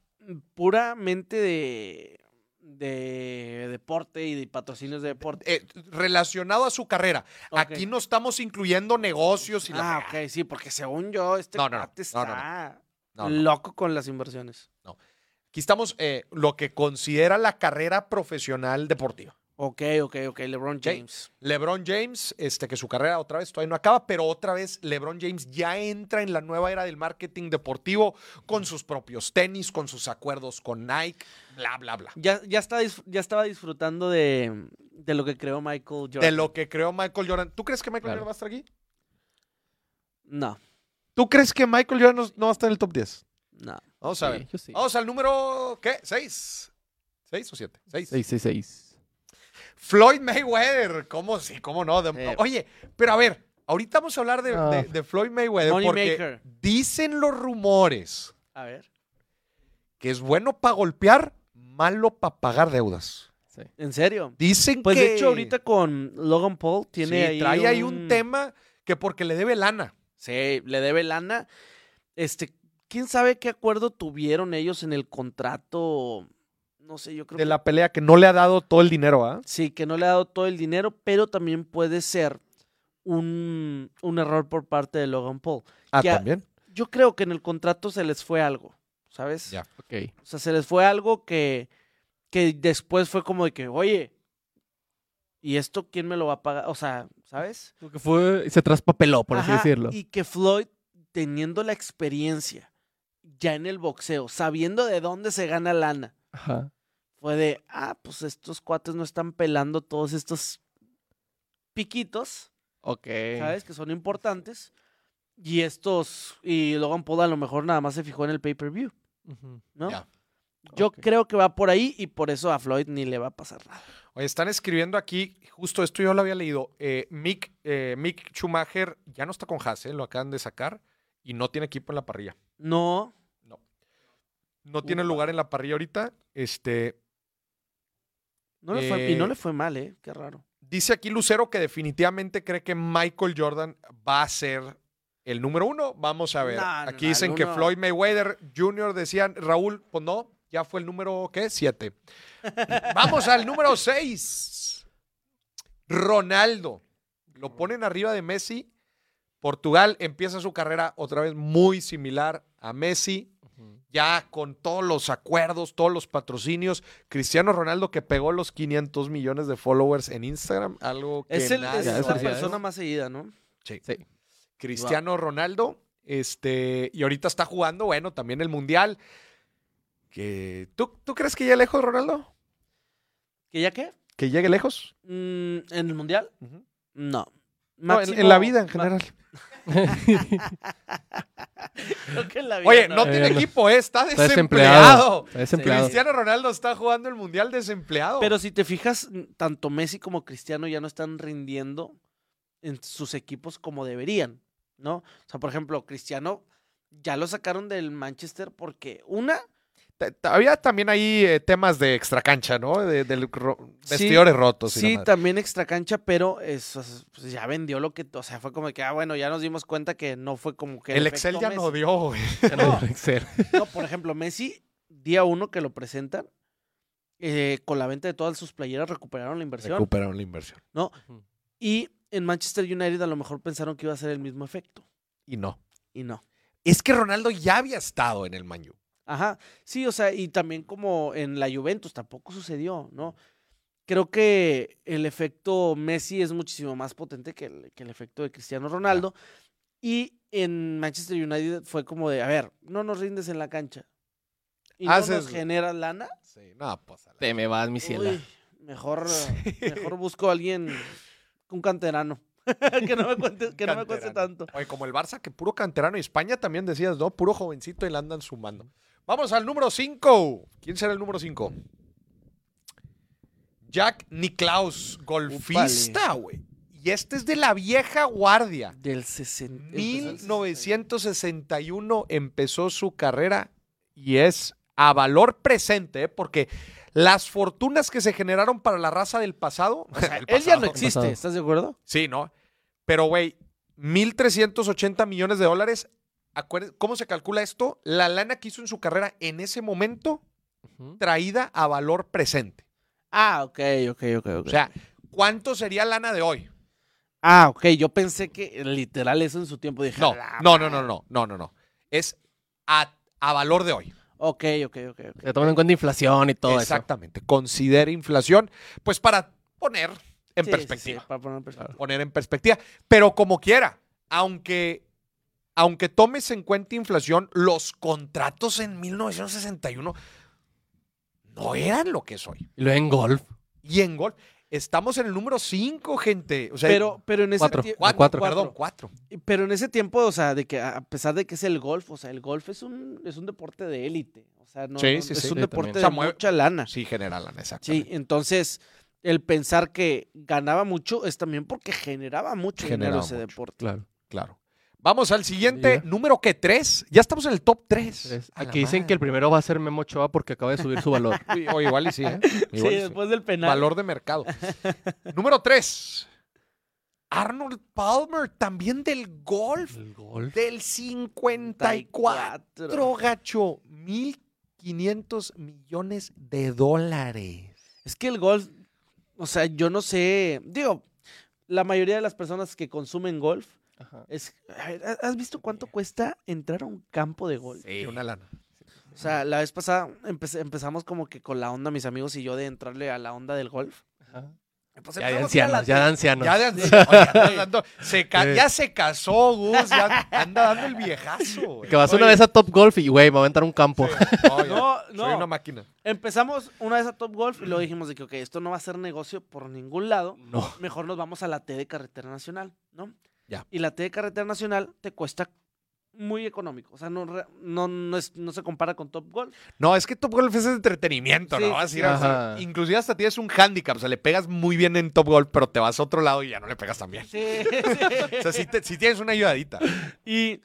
puramente de, de deporte y de patrocinios de deporte. Eh, relacionado a su carrera. Aquí no estamos incluyendo negocios y la Ah, ok, sí, porque según yo, este No, está loco con las inversiones. Aquí estamos eh, lo que considera la carrera profesional deportiva. Ok, ok, ok, LeBron James. LeBron James, este, que su carrera otra vez todavía no acaba, pero otra vez LeBron James ya entra en la nueva era del marketing deportivo con sus propios tenis, con sus acuerdos con Nike, bla, bla, bla. Ya, ya, está, ya estaba disfrutando de, de lo que creó Michael Jordan. De lo que creó Michael Jordan. ¿Tú crees que Michael Claro. Jordan va a estar aquí? No, ¿Tú crees que Michael Jordan no, no va a estar en el top 10? No. Vamos a ver. sí. Vamos al número, ¿qué? ¿Seis? ¿Seis o siete? Seis. 666. Floyd Mayweather. ¿Cómo sí? ¿Cómo no? De- Eh. Oye, pero a ver, ahorita vamos a hablar de, Ah. de- de Floyd Mayweather Money porque maker. dicen los rumores A ver. que es bueno para golpear, malo para pagar deudas. Sí. ¿En serio? Dicen Pues que de hecho ahorita con Logan Paul tiene sí, ahí trae ahí un tema que porque le debe lana. Sí, le debe lana. Este, ¿Quién sabe qué acuerdo tuvieron ellos en el contrato? No sé, yo creo De que la pelea que no le ha dado todo el dinero, ¿ah? sí, que no le ha dado todo el dinero, pero también puede ser un, un error por parte de Logan Paul. Ah, también. Yo creo que en el contrato se les fue algo, ¿sabes? Ya. Ok. O sea, se les fue algo que, que después fue como de que, oye, ¿y esto quién me lo va a pagar? O sea, ¿sabes? Lo que fue, se traspapeló, por así decirlo. Y que Floyd, teniendo la experiencia ya en el boxeo, sabiendo de dónde se gana lana, Ajá. fue de, ah, pues estos cuates no están pelando todos estos piquitos, Ok. ¿sabes? Que son importantes. Y estos, y Logan Paul a lo mejor nada más se fijó en el pay-per-view. ¿no? Yo creo que va por ahí y por eso a Floyd ni le va a pasar nada. Oye, están escribiendo aquí, justo esto yo lo había leído. eh, Mick, eh, Mick Schumacher ya no está con Haas, ¿eh? lo acaban de sacar y no tiene equipo en la parrilla. No, No tiene lugar en la parrilla ahorita. Este, no le fue, y no Eh, le fue mal, ¿eh? Qué raro. dice aquí Lucero que definitivamente cree que Michael Jordan va a ser el número uno. Vamos a ver. No, no, aquí dicen que Floyd Mayweather Jr. decían, Raúl, pues no, ya fue el número, ¿qué? Siete. <laughs> Vamos al número seis. Ronaldo. Lo ponen arriba de Messi. Portugal empieza su carrera otra vez muy similar a Messi. Ya con todos los acuerdos, todos los patrocinios. Cristiano Ronaldo que pegó los 500 millones de followers en Instagram, algo que Es, el, nadie es Ya, la persona más seguida, ¿no? Sí. Sí. Cristiano Ronaldo, este, y ahorita está jugando, bueno, también el Mundial. Que, ¿tú, ¿Tú crees que llegue lejos, Ronaldo? ¿Que ya qué? ¿Que llegue lejos? Mm, ¿En el mundial? No. No, en- la vida en general. <laughs> Creo que en la vida. Oye, no, Eh, tiene no. equipo, ¿eh? está Está desempleado. desempleado. Está desempleado. Cristiano Ronaldo está jugando el Mundial desempleado. Pero si te fijas, tanto Messi como Cristiano ya no están rindiendo en sus equipos como deberían, ¿no? O sea, por ejemplo, Cristiano ya lo sacaron del Manchester porque una, Había también ahí eh, temas de extracancha, ¿no? De, del ro- Sí, vestidores rotos. sí, también extra cancha, pero eso, pues, ya vendió lo que, o sea, fue como que, ah, bueno, ya nos dimos cuenta que no fue como que el Excel ya Messi. no dio, güey. <laughs> <laughs> Ya no dio Excel. No, por ejemplo, Messi, día uno que lo presentan, eh, con la venta de todas sus playeras recuperaron la inversión. Recuperaron la inversión. y en Manchester United a lo mejor pensaron que iba a ser el mismo efecto. Y no. Y no. Es que Ronaldo ya había estado en el Manu. Ajá. Sí, o sea, y también como en la Juventus tampoco sucedió, ¿no? Creo que el efecto Messi es muchísimo más potente que el, que el efecto de Cristiano Ronaldo. Y en Manchester United fue como de, a ver, no nos rindes en la cancha. Y no Haces- nos generas lana. Sí, no, pues. la- Te me vas, mi ciela. Uy, mejor, mejor busco a alguien, un canterano. <laughs> que no me cuente, que no me cueste tanto. Oye, como el Barça, que puro canterano. Y España también decías, ¿no? Puro jovencito y la andan sumando. Vamos al número 5. ¿Quién será el número 5? Jack Nicklaus, golfista, güey. Y este es de la vieja guardia. Del 60. 1961 empezó su carrera y es a valor presente, ¿eh? porque las fortunas que se generaron para la raza del pasado. O sea, del él ya no pasado. existe, Pasado. ¿estás de acuerdo? Sí, ¿no? Pero, güey, 1.380 millones de dólares. ¿Cómo se calcula esto? La lana que hizo en su carrera en ese momento traída a valor presente. Ah, ok, ok, ok, ok. O sea, ¿cuánto sería lana de hoy? ah, ok, yo pensé que literal eso en su tiempo dije. No, "A la no, no, no, madre". no, no, no, no. Es a, a valor de hoy. Ok, ok, ok, ok. Se toman en cuenta inflación y todo eso. Exactamente. Considera inflación, pues para poner en Sí, sí, perspectiva. sí, para poner en perspectiva. Poner en perspectiva. Pero como quiera, aunque, aunque tomes en cuenta inflación, los contratos en 1961 no eran lo que es hoy. Y luego en golf. Y en golf, estamos en el número 5, gente. O sea, Pero, pero en ese Cuatro. tie- cuatro, cuatro. perdón, cuatro. Pero en ese tiempo, o sea, de que a pesar de que es el golf, o sea, el golf es un, es un deporte de élite. O sea, no, Sí, no- sí, es sí, un sí, deporte también. de O sea, mueve- mucha lana. Sí, general, Sí, exactamente. entonces el pensar que ganaba mucho es también porque generaba mucho Generaba dinero ese mucho. deporte. Claro. Claro. Vamos al siguiente, Ya. número que tres. Ya estamos en el top 3. Tres. Aquí dicen que el primero va a ser Memo Ochoa porque acaba de subir su valor. <laughs> O igual y sí, ¿eh? <laughs> Sí, después del penal. Valor de mercado. <laughs> Número 3. Arnold Palmer, también del golf, El golf. del 54, gacho. 1.500 millones de dólares. Es que el golf, o sea, yo no sé, digo, la mayoría de las personas que consumen golf, Ajá. es, ¿has visto cuánto cuesta entrar a un campo de golf? Sí, una lana. O sea, la vez pasada empecé- empezamos como que con la onda, mis amigos y yo, de entrarle a la onda del golf. Ajá. Pues Ya de ancianos, ya de ancianos. Ya, de anciano, oye, anda dando- se ca- ya se casó, Gus, ya anda dando el viejazo. güey. Que vas una vez a Top Golf y, güey, me va a aventar un campo. No, No, Soy una máquina. Empezamos una vez a Top Golf y luego dijimos de que, ok, esto no va a ser negocio por ningún lado. No. Mejor nos vamos a la T de Carretera Nacional, ¿no? Ya. Y la T de Carretera Nacional te cuesta muy económico. O sea, no, no, no, es- no se compara con Top Golf. No, es que Top Golf es entretenimiento, Sí, ¿no? Vas a ir a- Ajá. inclusive hasta tienes un handicap, o sea, le pegas muy bien en Top Golf, pero te vas a otro lado y ya no le pegas tan bien. Sí, <laughs> O sea, sí, te- sí tienes una ayudadita. Y,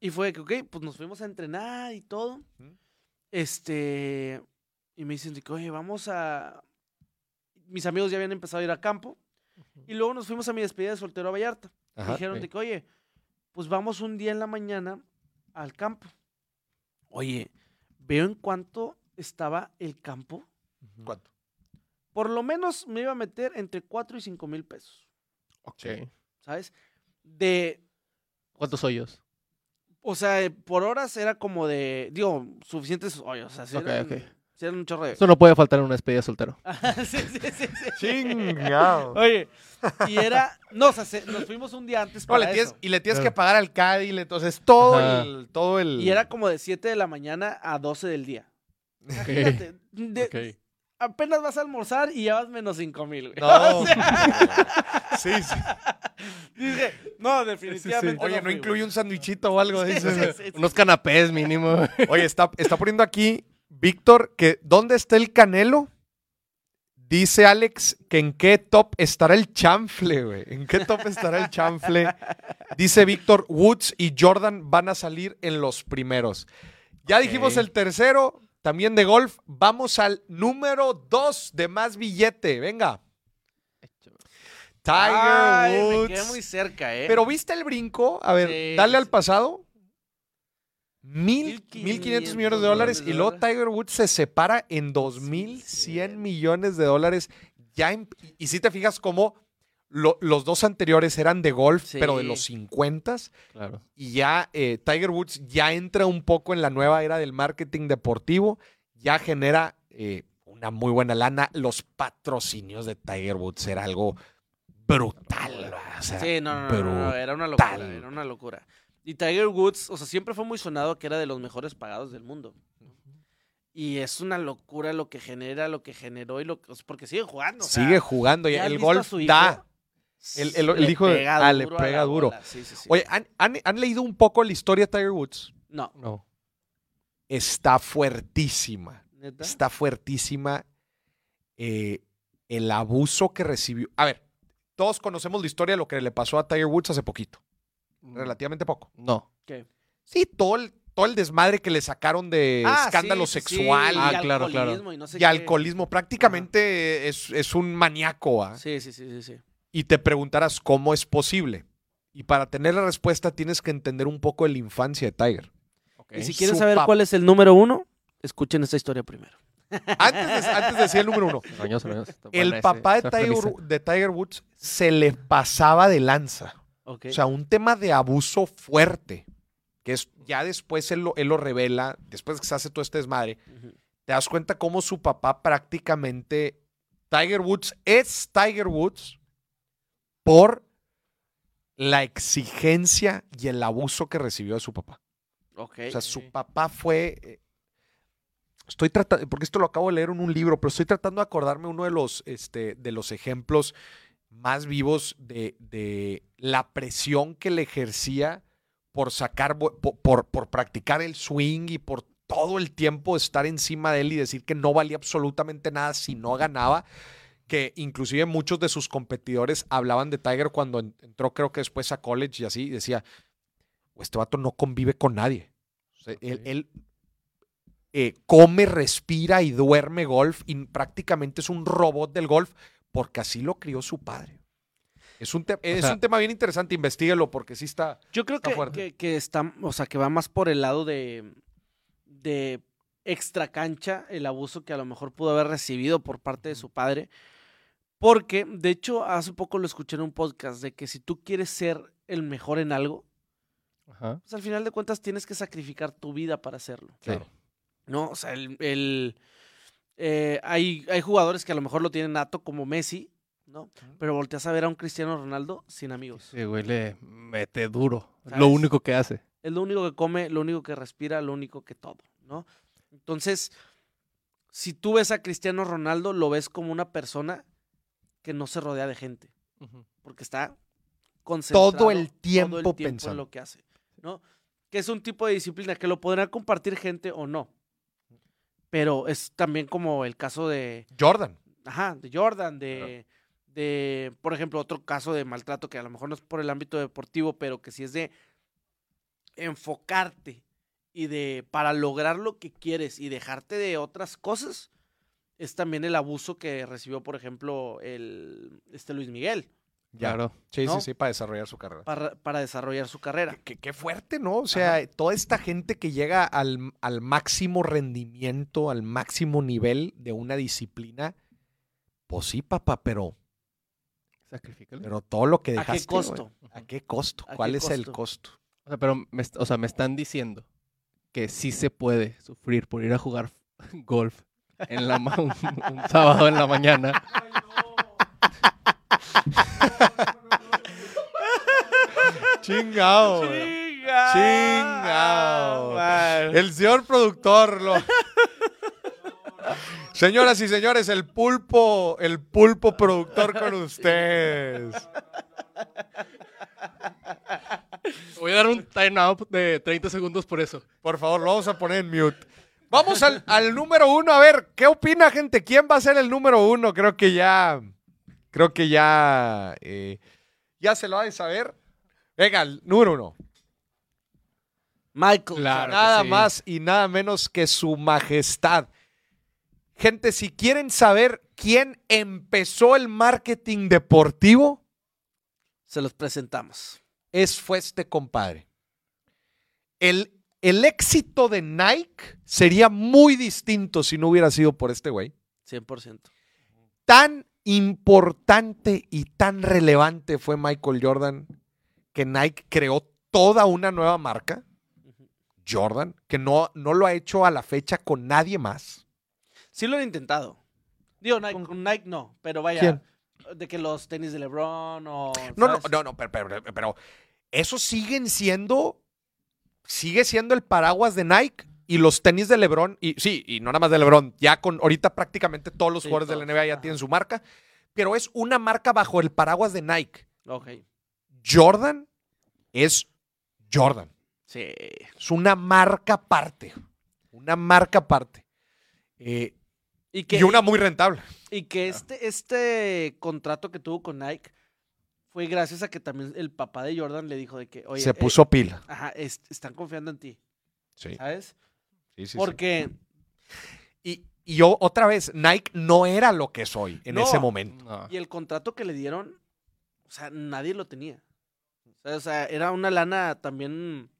y fue que, ok, pues nos fuimos a entrenar y todo. Este. Y me dicen oye, vamos a. Mis amigos ya habían empezado a ir a campo. Y luego nos fuimos a mi despedida de soltero a Vallarta. Ajá. Dijeron de que, oye, pues vamos un día en la mañana al campo. Oye, veo en cuánto estaba el campo. ¿Cuánto? Por lo menos me iba a meter entre 4 y 5 mil pesos. Ok. ¿Sabes? De. ¿Cuántos hoyos? O sea, por horas era como de. Digo, suficientes hoyos. O sea, sí Ok, eran, ok. Sí eran un chorro de. Eso no puede faltar en una despedida de soltero. <laughs> sí, sí, sí, sí. Chingado. Oye, y era. No, o sea, se- nos fuimos un día antes No, para le tienes, eso. y le tienes Claro. que pagar al Cádiz, entonces todo Ajá. el, todo el... Y era como de 7 de la mañana a 12 del día. Imagínate, de- Ok. apenas vas a almorzar y ya vas menos 5 mil, güey. No. <laughs> O sea, sí, sí. dije, no, definitivamente. Oye, ¿no fui, incluye un sandwichito o algo? Sí, Dices. sí, sí, sí. Unos canapés mínimo. Oye, está, está poniendo aquí Víctor que ¿dónde está el Canelo? Dice Alex que en qué top estará el chanfle, güey. ¿En qué top estará el chanfle? Dice Víctor, Woods y Jordan van a salir en los primeros. Ya dijimos el tercero, también de golf. Vamos al número dos de más billete. Venga. Tiger Ay, me Woods. quedé muy cerca, ¿eh? Pero ¿viste el brinco? A ver, Sí, dale sí, al pasado. Mil, 1.500 mil quinientos millones de dólares y luego Tiger Woods se separa en dos mil cien millones de dólares. Ya en- y si te fijas cómo lo- los dos anteriores eran de golf, Sí. pero de los 50 Claro. y ya eh, Tiger Woods ya entra un poco en la nueva era del marketing deportivo, ya genera eh, una muy buena lana. Los patrocinios de Tiger Woods era algo brutal. ¿verdad? O sea, Sí, no, no, no, no, no, era una locura, brutal. era una locura. Y Tiger Woods, o sea, siempre fue muy sonado que era de los mejores pagados del mundo. Y es una locura lo que genera, lo que generó y lo que... Porque sigue jugando. o sea, sigue jugando y ¿ya has el golf hijo? da. El- el- el Le hijo de- pega ah, le pega duro. bola, Sí, sí, sí. Oye, ¿han, han- han leído un poco la historia de Tiger Woods? no, No. Está fuertísima. neta. Está fuertísima eh, el abuso que recibió. A ver, todos conocemos la historia de lo que le pasó a Tiger Woods hace poquito. Relativamente poco. No. ¿Qué? Sí, todo el, todo el desmadre que le sacaron de Ah, escándalo sí, sí, sí, sexual y Ah, claro, claro. alcoholismo Y, no sé y qué. alcoholismo. Prácticamente es, es un maníaco. ¿ah? Sí, sí, sí, sí, sí. y te preguntarás cómo es posible. Y para tener la respuesta tienes que entender un poco de la infancia de Tiger. Y si Su quieren saber papá. cuál es el número uno, escuchen esta historia primero. Antes de, antes de decir el número uno, Años, años. Está el buena ese- papá de esa Tiger, premisa. de Tiger Woods se le pasaba de lanza. O sea, un tema de abuso fuerte, que es ya después él lo, él lo revela, después que se hace todo este desmadre, te das cuenta cómo su papá prácticamente, Tiger Woods es Tiger Woods por la exigencia y el abuso que recibió de su papá. Ok. O sea, su papá fue. eh, Estoy tratando, porque esto lo acabo de leer en un libro, pero estoy tratando de acordarme uno de los, este, de los ejemplos más vivos de, de la presión que le ejercía por sacar, por, por practicar el swing y por todo el tiempo estar encima de él y decir que no valía absolutamente nada si no ganaba. Que inclusive muchos de sus competidores hablaban de Tiger cuando en- entró, creo que después a college y así, y decía, este vato no convive con nadie. O sea, él, Ok. él, eh, come, respira y duerme golf y prácticamente es un robot del golf porque así lo crió su padre. Es un, te- es sea- un tema bien interesante, investíguelo porque sí está. Yo creo Está que, fuerte. que, que está, o sea, que va más por el lado de, de extra cancha, el abuso que a lo mejor pudo haber recibido por parte de su padre. Porque, de hecho, hace poco lo escuché en un podcast de que si tú quieres ser el mejor en algo, Ajá. pues al final de cuentas tienes que sacrificar tu vida para hacerlo. Claro. ¿No? O sea, el, el, eh, hay, hay jugadores que a lo mejor lo tienen nato como Messi, ¿no? Pero volteas a ver a un Cristiano Ronaldo sin amigos. Sí, güey, le mete duro. ¿Sabes? Lo único que hace. Es lo único que come, lo único que respira, lo único que todo, ¿no? Entonces, si tú ves a Cristiano Ronaldo, lo ves como una persona que no se rodea de gente, porque está concentrado Todo el tiempo en pensando. lo que hace, ¿no? Que es un tipo de disciplina que lo podrá compartir gente o no. Pero es también como el caso de, Jordan. ajá, de Jordan, de, de, por ejemplo, otro caso de maltrato que a lo mejor no es por el ámbito deportivo, pero que sí es de enfocarte y de para lograr lo que quieres y dejarte de otras cosas, es también el abuso que recibió, por ejemplo, el este Luis Miguel Ya. Claro. Sí, ¿No? sí, sí, para desarrollar su carrera. para, para desarrollar su carrera. Qué, qué fuerte, ¿no? O sea, toda esta gente que llega al, al máximo rendimiento, al máximo nivel de una disciplina, pues sí, papá, pero, Sacrifícalo. pero todo lo que ¿A dejaste. qué costo? ¿A qué costo? ¿A ¿Cuál qué es el costo? O sea, pero me, o sea, me están diciendo que sí se puede sufrir por ir a jugar <laughs> golf en la ma- un, un sábado en la mañana. <laughs> Chingado. Chingado. El señor productor lo. Señoras y señores, el pulpo, el pulpo productor con ustedes. Voy a dar un timeout de 30 segundos por eso. Por favor, lo vamos a poner en mute. Vamos al, al número uno. A ver, ¿qué opina, gente? ¿Quién va a ser el número uno? Creo que ya. Creo que ya. eh, ya se lo ha de saber. Venga, el número uno. Michael. Claro. nada sí. más y nada menos que su majestad. Gente, si quieren saber quién empezó el marketing deportivo, Se los presentamos. es fue este compadre. El, el éxito de Nike sería muy distinto si no hubiera sido por este güey. 100%. Tan importante y tan relevante fue Michael Jordan que Nike creó toda una nueva marca. Jordan, que no, no lo ha hecho a la fecha con nadie más. Sí lo han intentado. Digo, Nike, con Nike no, pero vaya. ¿Quién? De que los tenis de LeBron o. No, no, no, no, pero, pero, pero esos siguen siendo, sigue siendo el paraguas de Nike y los tenis de LeBron, y sí, y no nada más de LeBron, ya con ahorita prácticamente todos los Sí, jugadores de la NBA ya ajá. tienen su marca, pero es una marca bajo el paraguas de Nike. Ok. Jordan es Jordan, Sí. es una marca aparte, una marca aparte. Eh, Y que, y una muy rentable. y que este, este contrato que tuvo con Nike fue gracias a que también el papá de Jordan le dijo de que, oye. Se eh, puso pila. ajá, es- están confiando en ti, Sí, ¿sabes? sí, sí, sí. Porque. Y, y yo, otra vez, Nike no era lo que soy en No. ese momento. No. Y el contrato que le dieron, o sea, nadie lo tenía. O sea, o sea, era una lana también.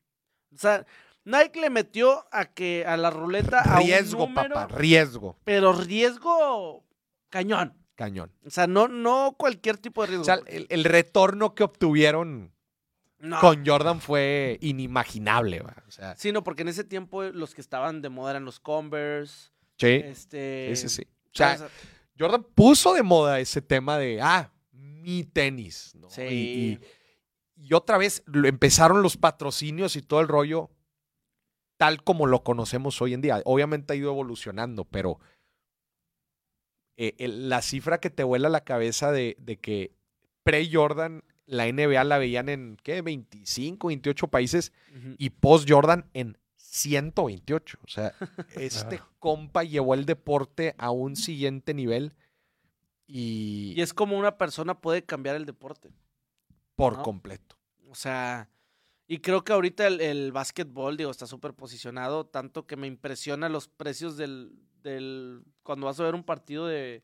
O sea, Nike le metió a que a la ruleta a un Riesgo, número, papá, riesgo. Pero riesgo cañón. Cañón. O sea, no, no cualquier tipo de riesgo. O sea, el, el retorno que obtuvieron no. con Jordan fue inimaginable. O sea, Sino porque en ese tiempo los que estaban de moda eran los Converse. sí, Este. sí, sí, sí. O sea. Jordan puso de moda ese tema de, ah, mi tenis. ¿no? Sí. Y, y- y otra vez empezaron los patrocinios y todo el rollo tal como lo conocemos hoy en día. Obviamente ha ido evolucionando, pero eh, el- la cifra que te vuela la cabeza de, de que pre-Jordan la NBA la veían en, ¿qué? 25, 28 países y post-Jordan en 128. O sea, <laughs> este compa llevó el deporte a un siguiente nivel y, Y es como una persona puede cambiar el deporte. Por ¿no? completo. O sea, y creo que ahorita el, el básquetbol, digo, está súper posicionado, tanto que me impresiona los precios del, del, cuando vas a ver un partido de,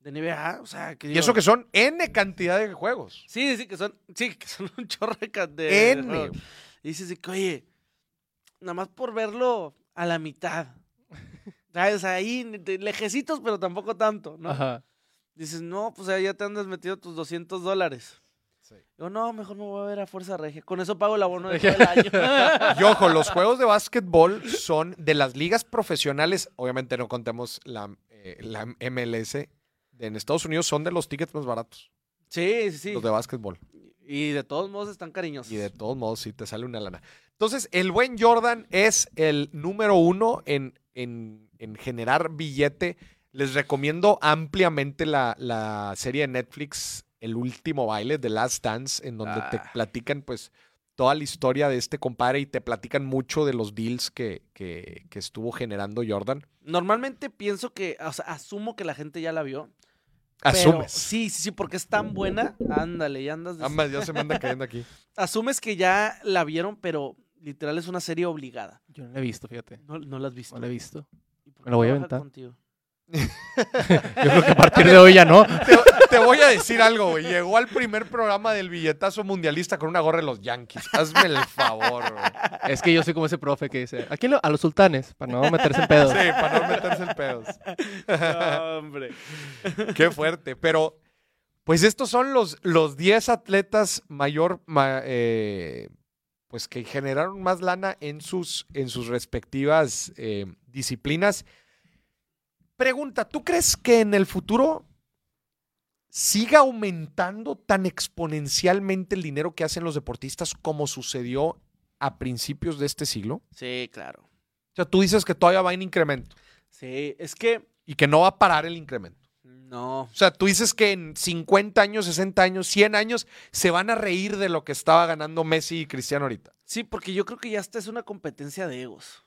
de NBA, o sea, que Y eso que son N cantidad de juegos. Sí, sí, que son, sí, que son un chorro de... N. Y dices de que, oye, nada más por verlo a la mitad. <laughs> ¿Sabes? Ahí, lejecitos, pero tampoco tanto, ¿no? Ajá. Dices, no, pues ahí ya te andas metido tus 200 dólares. Sí. Digo, no, mejor me voy a ver a Fuerza Regia. Con eso pago el abono de <laughs> todo el año. <laughs> Y ojo, los juegos de básquetbol son de las ligas profesionales, obviamente no contemos la, eh, la MLS, en Estados Unidos son de los tickets más baratos, sí, sí, sí. los de básquetbol. Y de todos modos están cariñosos. Y de todos modos, sí te sale una lana. Entonces, el buen Jordan es el número uno en, en- en generar billete. Les recomiendo ampliamente la, la serie de Netflix El último baile, The Last Dance, en donde te Ah. platican, pues, toda la historia de este compadre y te platican mucho de los deals que, que- que estuvo generando Jordan. Normalmente pienso que, o sea, asumo que la gente ya la vio. pero- Asumes. sí, sí, sí, porque es tan buena. Ándale, ya andas. de- Ambas ya se me anda <laughs> cayendo aquí. Asumes que ya la vieron, pero literal es una serie obligada. Yo no la he visto, fíjate. No, no la has visto. No la he visto. ¿Y por me la voy a aventar. contigo? <laughs> Yo creo que a partir de hoy ya no. Te, te voy a decir algo, güey. Llegó al primer programa del billetazo mundialista con una gorra de los Yankees. Hazme el favor, güey. Es que yo soy como ese profe que dice, ¿a quién lo- A los sultanes, para no meterse en pedos. Sí, para no meterse en pedos. No, hombre. Qué fuerte. Pero, pues estos son los, los 10 atletas mayor, ma- eh, pues que generaron más lana en sus, en sus respectivas eh, disciplinas. Pregunta, ¿tú crees que en el futuro siga aumentando tan exponencialmente el dinero que hacen los deportistas como sucedió a principios de este siglo? Sí, claro. O sea, tú dices que todavía va en incremento Sí, es que y que no va a parar el incremento. no. O sea, tú dices que en 50 años, 60 años, 100 años se van a reír de lo que estaba ganando Messi y Cristiano ahorita. Sí, porque yo creo que ya esta es una competencia de egos.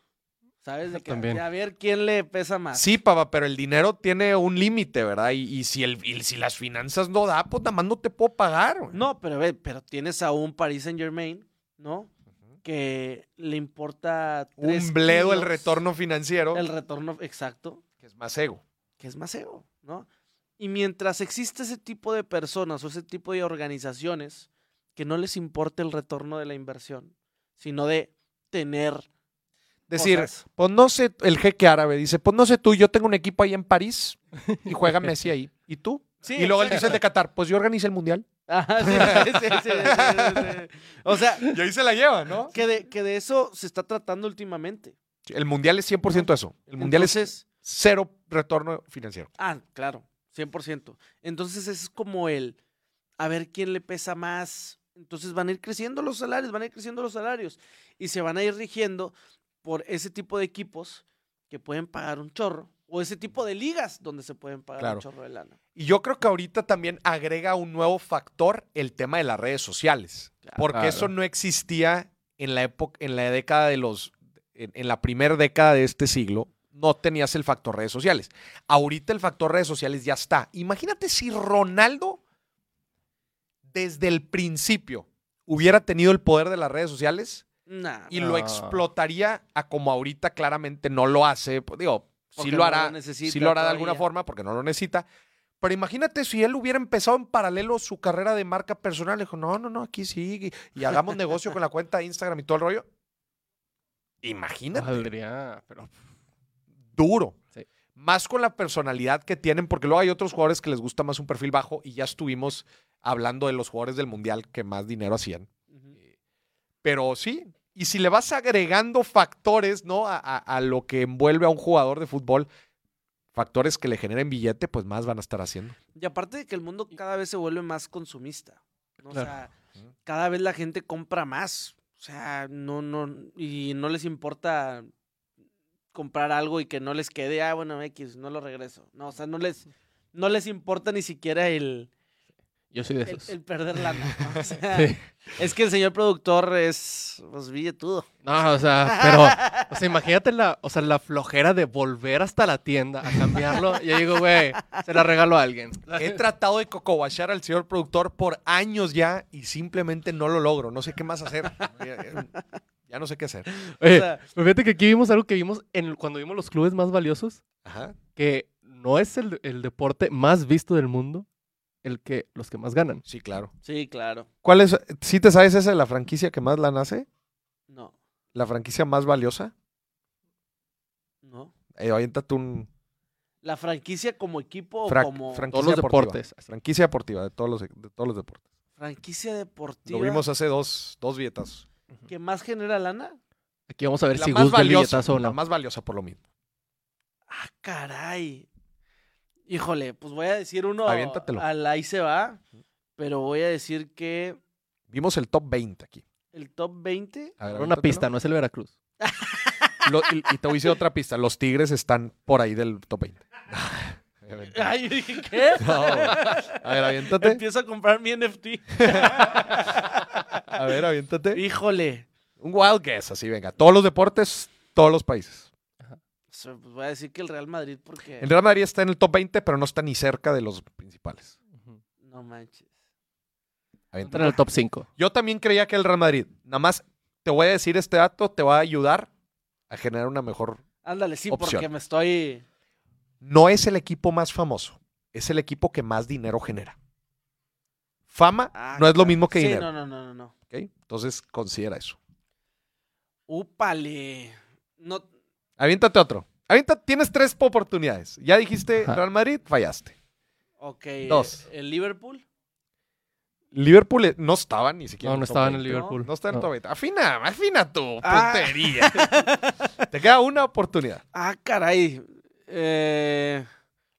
¿Sabes? De que También. a ver quién le pesa más. Sí, papá, pero el dinero tiene un límite, ¿verdad? Y, y si, el, y si las finanzas no da, pues nada más no te puedo pagar. güey. No, pero ve, pero tienes a un Paris Saint Germain, ¿no? Que le importa tres Un bledo el kilos retorno financiero, El retorno exacto, que es más ego. que es más ego, ¿no? Y mientras existe ese tipo de personas o ese tipo de organizaciones que no les importa el retorno de la inversión, sino de tener Decir, cosas. pues no sé, el jeque árabe dice, pues no sé tú, yo tengo un equipo ahí en París y juega <laughs> Messi ahí. ¿Y tú? Sí, y luego él dice el de Qatar, pues yo organicé el mundial. Ajá, sí, sí, sí, sí, sí, sí. O sea, Y ahí se la lleva, ¿no? que de, que de eso se está tratando últimamente. El mundial es 100% eso. El mundial es cero retorno financiero. Ah, claro, 100%. Entonces es como el, a ver quién le pesa más. Entonces van a ir creciendo los salarios, van a ir creciendo los salarios y se van a ir rigiendo por ese tipo de equipos que pueden pagar un chorro o ese tipo de ligas donde se pueden pagar Claro. un chorro de lana. Y yo creo que ahorita también agrega un nuevo factor el tema de las redes sociales. Claro. Porque Claro. eso no existía en la época, en la década de los, en, en la primera década de este siglo, no tenías el factor redes sociales. Ahorita el factor redes sociales ya está. Imagínate si Ronaldo desde el principio hubiera tenido el poder de las redes sociales Nah, y No. lo explotaría a como ahorita claramente no lo hace. Pues, digo, sí Porque lo no hará, lo necesita sí lo hará de alguna forma porque no lo necesita. Pero imagínate si él hubiera empezado en paralelo su carrera de marca personal. Le dijo, no, no, no, aquí sí. Y, y hagamos negocio con la cuenta de Instagram y todo el rollo. Imagínate. Valdría, pero Duro. Sí. Más con la personalidad que tienen, porque luego hay otros jugadores que les gusta más un perfil bajo y ya estuvimos hablando de los jugadores del Mundial que más dinero hacían. Ujú. Pero sí, y si le vas agregando factores, ¿no? A, a- a lo que envuelve a un jugador de fútbol, factores que le generen billete, pues más van a estar haciendo. Y aparte de que el mundo cada vez se vuelve más consumista. ¿no? O sea, cada vez la gente compra más. O sea, no, no, y no les importa comprar algo y que no les quede, ah, bueno, X, no lo regreso. No, o sea, no les, no les importa ni siquiera el, yo soy de el, esos. el perder lana. ¿no? O <laughs> sea, Sí. Es que el señor productor es, pues, billetudo. No, o sea, pero, o sea, imagínate la, o sea, la flojera de volver hasta la tienda a cambiarlo. Y yo digo, güey, se la regalo a alguien. He tratado de cocobachar al señor productor por años ya y simplemente no lo logro. No sé qué más hacer. <laughs> Ya- no sé qué hacer. Oye, sea- pero fíjate que aquí vimos algo que vimos en, cuando vimos los clubes más valiosos, Ajá. que no es el, el deporte más visto del mundo el que los que más ganan. Sí, claro. Sí, claro. ¿Cuál es? ¿Sí te sabes esa de la franquicia que más la nace? No, ¿La franquicia más valiosa? no. Eh, aviéntate un ¿La franquicia como equipo fra- o como franquicia Todos los deportiva. deportes. Franquicia deportiva de todos los, de todos los deportes. franquicia deportiva Lo vimos hace dos, dos billetas. que más genera lana? Aquí vamos a ver La si más valiosa, o la no. más valiosa por lo mismo. Ah, caray. Híjole, pues voy a decir uno Aviéntatelo. al ahí se va, pero voy a decir que Vimos el top 20 aquí. el top 20 A ver, Una pista, no es el Veracruz. <laughs> Lo- y, y te voy a decir otra pista. Los Tigres están por ahí del top 20. Obviamente. <laughs> Ay, yo dije, ¿qué? <laughs> No. A ver, aviéntate. Empiezo a comprar mi NFT. A ver, aviéntate. Híjole. Un wild guess, así venga. Todos los deportes, todos los países. Pues voy a decir que el Real Madrid porque El Real Madrid está en el top 20, pero no está ni cerca de los principales. No manches. Está en el top 5. Yo también creía que el Real Madrid. Nada más te voy a decir este dato, te va a ayudar a generar una mejor. Ándale, sí, Opción. porque me estoy No es el equipo más famoso, es el equipo que más dinero genera. Fama Ah, no es lo mismo que sí, dinero. no, no, no, no. Entonces considera eso. Úpale. No Aviéntate otro. Aviéntate, tienes tres oportunidades. Ya dijiste. Real Madrid, fallaste. Ok. Dos. eh, El Liverpool. Liverpool eh, no estaba ni siquiera. No, no estaba en el 20. Liverpool. No está en el No. top 20. Afina, afina tu Ah. puntería. <laughs> Te queda una oportunidad. Ah, caray. Eh,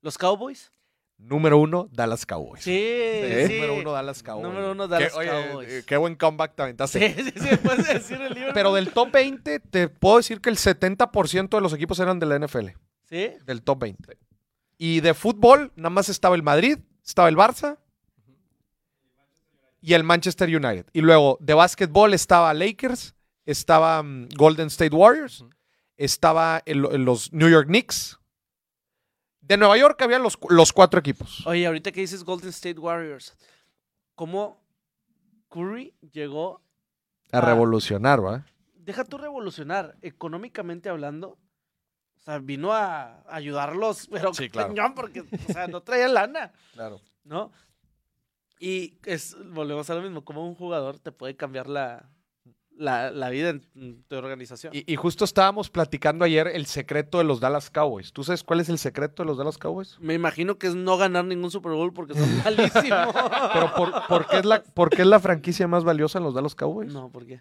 ¿Los Cowboys? Número uno, Dallas Cowboys. Sí, sí. Número uno, Dallas Cowboys. Número uno, Qué- Dallas oye, Cowboys. eh, Qué buen comeback te aventaste. Sí, sí, sí, puedes decir el Liverpool. Pero del top 20, te puedo decir que el 70% de los equipos eran de la NFL. ¿Sí? Del top 20. Y de fútbol, nada más estaba el Madrid, estaba el Barça y el Manchester United. Y luego de básquetbol estaba Lakers, estaba mm, Golden State Warriors, estaba el- los New York Knicks. De Nueva York había los, los cuatro equipos. Oye, ahorita que dices Golden State Warriors, ¿cómo Curry llegó? A revolucionar, ¿va? Deja tú revolucionar, económicamente hablando. O sea, vino a ayudarlos, <laughs> pero Sí, claro. porque, o sea, no traía lana, Claro. ¿no? Y es, volvemos a lo mismo, como un jugador te puede cambiar la, la, la vida en, tu organización. Y, y justo estábamos platicando ayer el secreto de los Dallas Cowboys. ¿Tú sabes cuál es el secreto de los Dallas Cowboys? Me imagino que es no ganar ningún Super Bowl porque son <laughs> malísimos. Pero por, ¿por qué es la, por qué es la franquicia más valiosa en los Dallas Cowboys? No, ¿por qué?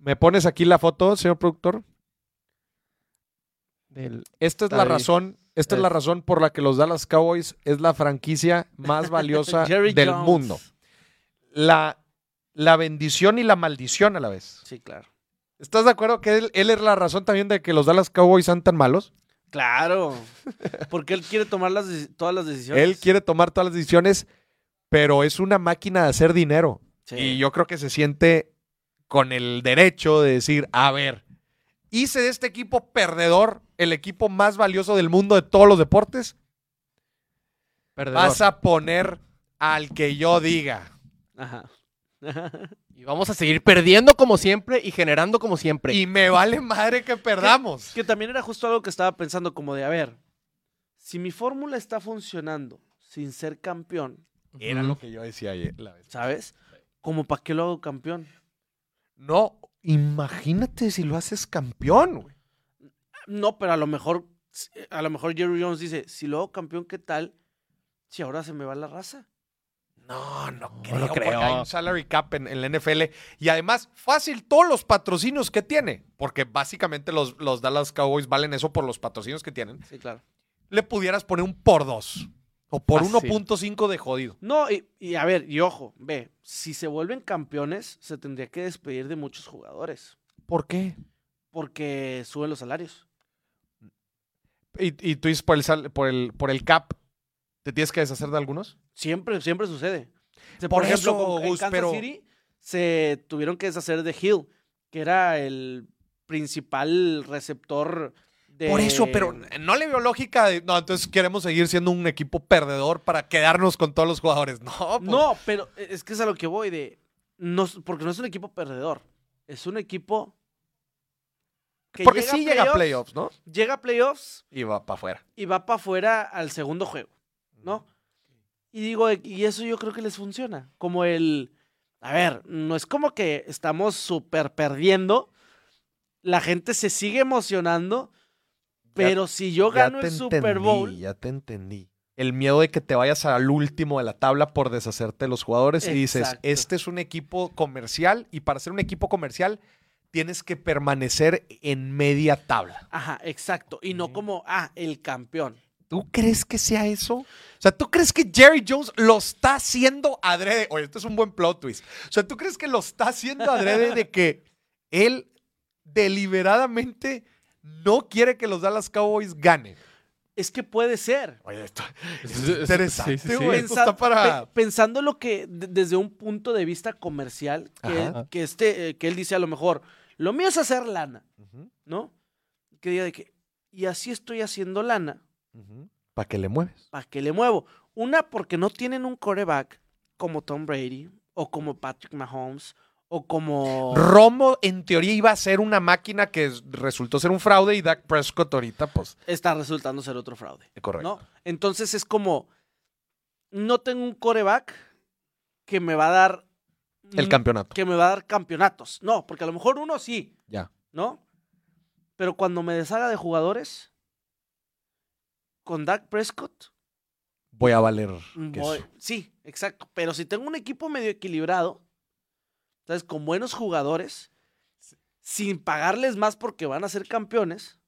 ¿Me pones aquí la foto, señor productor? Del- Esta es la ahí. razón, esta es la razón por la que los Dallas Cowboys es la franquicia más valiosa <laughs> del Jones. mundo. La, la bendición y la maldición a la vez. Sí, claro. ¿Estás de acuerdo que él, él es la razón también de que los Dallas Cowboys sean tan malos? Claro. <laughs> Porque él quiere tomar las, todas las decisiones. Él quiere tomar todas las decisiones, pero es una máquina de hacer dinero. Sí. Y yo creo que se siente con el derecho de decir, a ver, hice de este equipo perdedor el equipo más valioso del mundo de todos los deportes. Perdedor. Vas a poner al que yo diga. Ajá. <laughs> Y vamos a seguir perdiendo como siempre y generando como siempre. Y me vale madre que perdamos. que también era justo algo que estaba pensando como de, a ver, si mi fórmula está funcionando sin ser campeón, Era lo que yo decía ayer. la vez. ¿sabes? ¿Como para qué lo hago campeón? No, imagínate si lo haces campeón, güey. No, pero a lo mejor, a lo mejor Jerry Jones dice, si lo hago campeón, ¿qué tal? Si ahora se me va la raza. No, no, No creo, hay un salary cap en, en la NFL. Y además, fácil todos los patrocinios que tiene. Porque básicamente los, los Dallas Cowboys valen eso por los patrocinios que tienen. Sí, claro. Le pudieras poner un por dos. O por Fácil. 1.5 de jodido. No, y, y a ver, y ojo, ve, si se vuelven campeones, se tendría que despedir de muchos jugadores. ¿Por qué? Porque suben los salarios. Y, y tú dices por el, sal- por, el, por el cap, ¿te tienes que deshacer de algunos? Siempre, siempre sucede. Por por, ejemplo, eso, con- en Gus, Kansas pero- City se tuvieron que deshacer de Hill, que era el principal receptor de... Por eso, pero no le veo lógica de, no, entonces queremos seguir siendo un equipo perdedor para quedarnos con todos los jugadores. <laughs> No, pues, No, pero es que es a lo que voy de... No, porque no es un equipo perdedor. Es un equipo que Porque llega sí llega a playoffs, ¿no? Llega a playoffs Y va para afuera. y va para afuera al segundo juego, ¿no? Y digo, y eso yo creo que les funciona. Como el, a ver, no es como que estamos súper perdiendo, la gente se sigue emocionando, pero si yo gano el Super entendí, Bowl, Ya te entendí. El miedo de que te vayas al último de la tabla por deshacerte de los jugadores y dices, este es un equipo comercial y para ser un equipo comercial tienes que permanecer en media tabla. ajá, exacto, y no como, ah, el campeón. ¿Tú crees que sea eso? O sea, ¿tú crees que Jerry Jones lo está haciendo adrede? Oye, esto es un buen plot twist. O sea, ¿tú crees que lo está haciendo adrede de que él deliberadamente no quiere que los Dallas Cowboys ganen? Es que puede ser. Oye, esto Es- es es- interesante, sí, sí, sí. güey. Esto Pensa- está para... pe- pensando lo que de- desde un punto de vista comercial, que, este, eh, que él dice a lo mejor, lo mío es hacer lana, ¿no? Que diga de que, y así estoy haciendo lana. ¿Para qué le mueves? ¿para qué le muevo? Una, porque no tienen un coreback como Tom Brady, o como Patrick Mahomes, o como... Romo, en teoría, iba a ser una máquina que resultó ser un fraude y Dak Prescott ahorita, pues, Está resultando ser otro fraude, correcto. ¿no? Entonces es como, no tengo un coreback que me va a dar... El campeonato. que me va a dar campeonatos. No, porque a lo mejor uno sí, Ya. ¿no? Pero cuando me deshaga de jugadores, con Dak Prescott, Voy a valer voy- queso. sí, exacto. Pero si tengo un equipo medio equilibrado, ¿sabes? Con buenos jugadores, sin pagarles más porque van a ser campeones.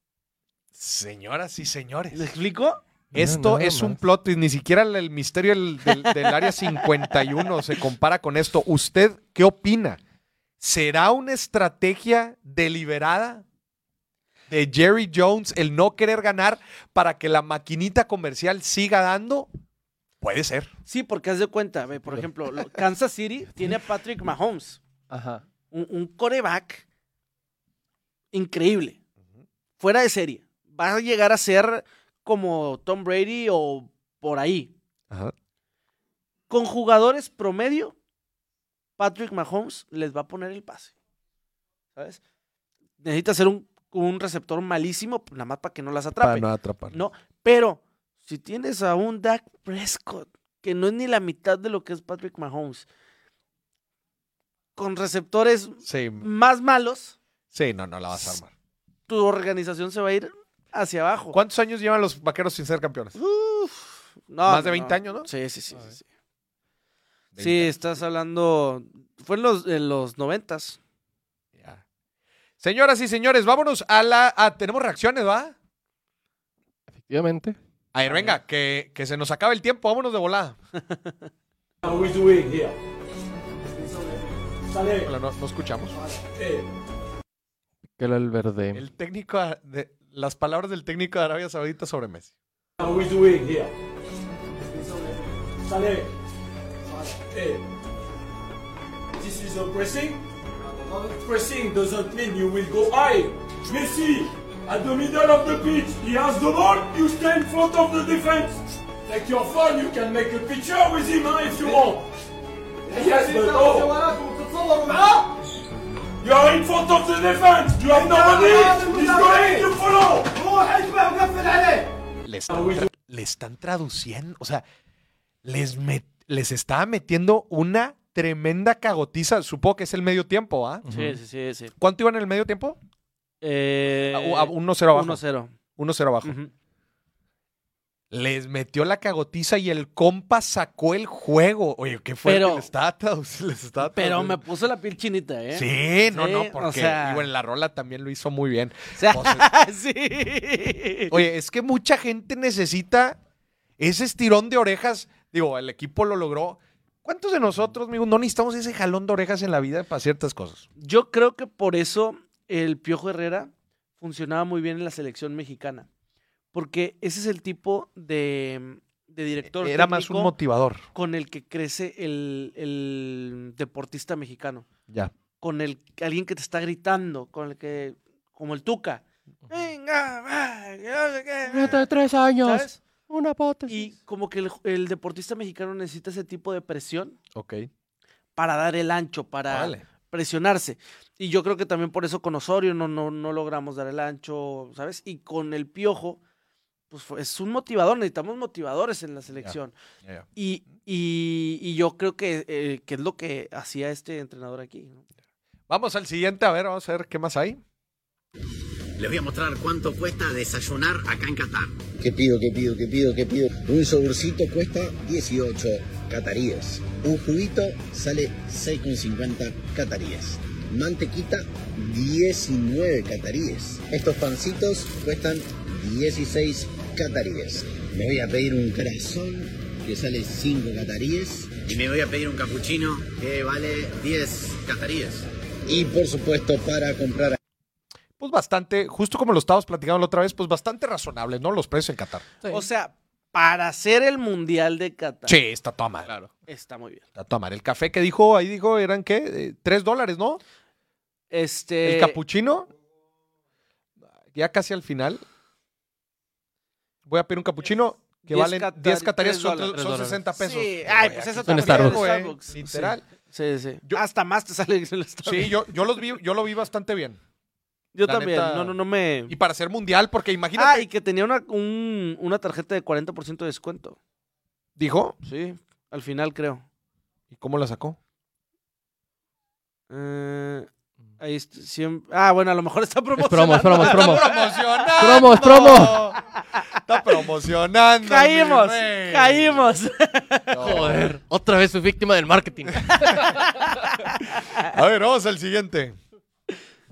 Señoras y señores. ¿Me explico? Esto es un plot twist, ni siquiera el, el misterio del, del- del área 51 se compara con esto. ¿Usted qué opina? ¿Será una estrategia deliberada de Jerry Jones el no querer ganar para que la maquinita comercial siga dando? Puede ser. Sí, porque haz de cuenta, ve, por ejemplo, lo- Kansas City tiene a Patrick Mahomes, Ajá. un, un coreback increíble. fuera de serie. Va a llegar a ser como Tom Brady o por ahí. Ajá. Con jugadores promedio, Patrick Mahomes les va a poner el pase. ¿Sabes? Necesita ser un, un receptor malísimo, pues, nada más para que no las atrape. Para no atrapar. Pero si tienes a un Dak Prescott, que no es ni la mitad de lo que es Patrick Mahomes, con receptores más malos. Sí, no, no la vas a armar. Tu organización se va a ir hacia abajo. ¿Cuántos años llevan los vaqueros sin ser campeones? No, Más de 20 años, ¿no? Sí, sí, sí. Sí, sí. estás hablando. Fue en los, en los 90s. Señoras y señores, vámonos a la. a- tenemos reacciones, ¿va? Efectivamente. A ver, venga, que, que se nos acaba el tiempo, vámonos de volada. are we doing here? Saleh, Hola, no, no escuchamos. eh, Que era el verde. El técnico de. Las palabras del técnico de Arabia Saudita sobre Messi. are we doing here? Saleh, eh, this is a pressing. Pressing doesn't mean you will go high. Messi, at the middle of the pitch, he has the ball, you stay in front of the defense. Take your phone, you can make a picture with him huh, if you want. Yes, but oh. You are in front of the defense. You have nobody. He's going to follow. Le están, están traduciendo, o sea, les, les estaba metiendo una tremenda cagotiza. Supongo que es el medio tiempo, ¿ah? Sí, sí, sí. sí. ¿Cuánto iban en el medio tiempo? Eh, A- a 1-0 abajo. 1-0. 1-0 abajo. Les metió la cagotiza y el compa sacó el juego. Oye, ¿qué fue? Pero- les estaba? Les estaba Pero me puso la piel chinita, ¿eh? Sí, no, Sí, no, o porque sea- y bueno, la rola también lo hizo muy bien. O <laughs> sea, sí. <laughs> Oye, es que mucha gente necesita ese estirón de orejas. Digo, el equipo lo logró. ¿Cuántos de nosotros, amigos, no necesitamos ese jalón de orejas en la vida para ciertas cosas? Yo creo que por eso el Piojo Herrera funcionaba muy bien en la selección mexicana. Porque ese es el tipo de, de director Era más un motivador. con el que crece el, el deportista mexicano. Ya. Con el alguien que te está gritando, con el que como el Tuca. Venga, va, sé qué, de tres años. ¿sabes? Una pota. Y como que el, el deportista mexicano necesita ese tipo de presión Ok. para dar el ancho, para Vale. presionarse. Y yo creo que también por eso con Osorio no, no, no logramos dar el ancho, ¿sabes? Y con el Piojo, pues es un motivador, necesitamos motivadores en la selección. Y, y- y yo creo que, eh, que es lo que hacía este entrenador aquí. ¿no? Vamos al siguiente, a ver, vamos a ver qué más hay. Les voy a mostrar cuánto cuesta desayunar acá en Qatar. ¿Qué pido, qué pido, qué pido, qué pido? Un yogurcito cuesta 18 cataríes. Un juguito sale 6,50 cataríes. Mantequita, 19 cataríes. Estos pancitos cuestan 16 cataríes. Me voy a pedir un corazón que sale 5 cataríes. Y me voy a pedir un capuchino que vale 10 cataríes. Y por supuesto, para comprar Pues bastante, justo como lo estábamos platicando la otra vez, pues bastante razonable, ¿no? Los precios en Qatar. O sea, para hacer el Mundial de Qatar. Sí, está toda madre. Claro. Está muy bien. Está toda madre. El café que dijo, ahí dijo, eran qué? Eh, Tres dólares, ¿no? Este. El capuchino. Ya casi al final. Voy a pedir un capuchino que 10 valen catar- 10 cataríes, tres son, dólares. son Tres 60 pesos. Sí, ay, pues eso también Starbucks. Starbucks. Literal. Sí, sí. Yo- Hasta más te sale el Starbucks. Sí, yo, yo los vi, yo lo vi bastante bien. Yo la también. neta- No, no, no me. Y para ser mundial, porque imagínate, Ah, y que tenía una, un- una tarjeta de 40% de descuento. dijo, Sí, al final creo. ¿y cómo la sacó? Eh, ahí est- siem- Ah, bueno, a lo mejor está Es promo, promocionando. es promo, es promo. promocionando. Promo, es promo. Está promocionando. Caímos, caímos. Joder. Otra vez fui víctima del marketing. A ver, vamos al siguiente.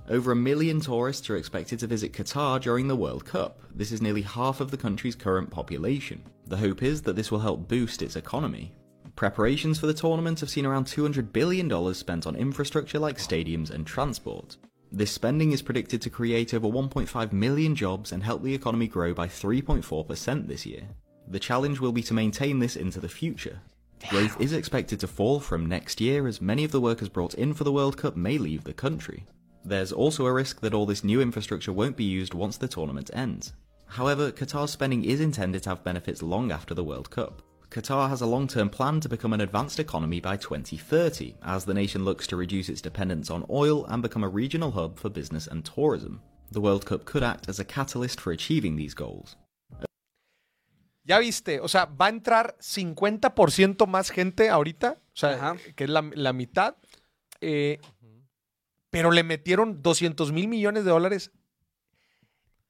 Over a million tourists are expected to visit Qatar during the World Cup. This is nearly half of the country's current population. The hope is that this will help boost its economy. Preparations for the tournament have seen around $200 billion spent on infrastructure like stadiums and transport. This spending is predicted to create over 1.5 million jobs and help the economy grow by 3.4% this year. The challenge will be to maintain this into the future. Growth is expected to fall from next year as many of the workers brought in for the World Cup may leave the country. There's also a risk that all this new infrastructure won't be used once the tournament ends. However, Qatar's spending is intended to have benefits long after the World Cup. Qatar has a long term plan to become an advanced economy by 2030, as the nation looks to reduce its dependence on oil and become a regional hub for business and tourism. The World Cup could act as a catalyst for achieving these goals. Ya viste, o sea, va a entrar 50% más gente ahorita, o sea, Ajá. que es la, la mitad, eh, pero le metieron 200 mil millones de dólares.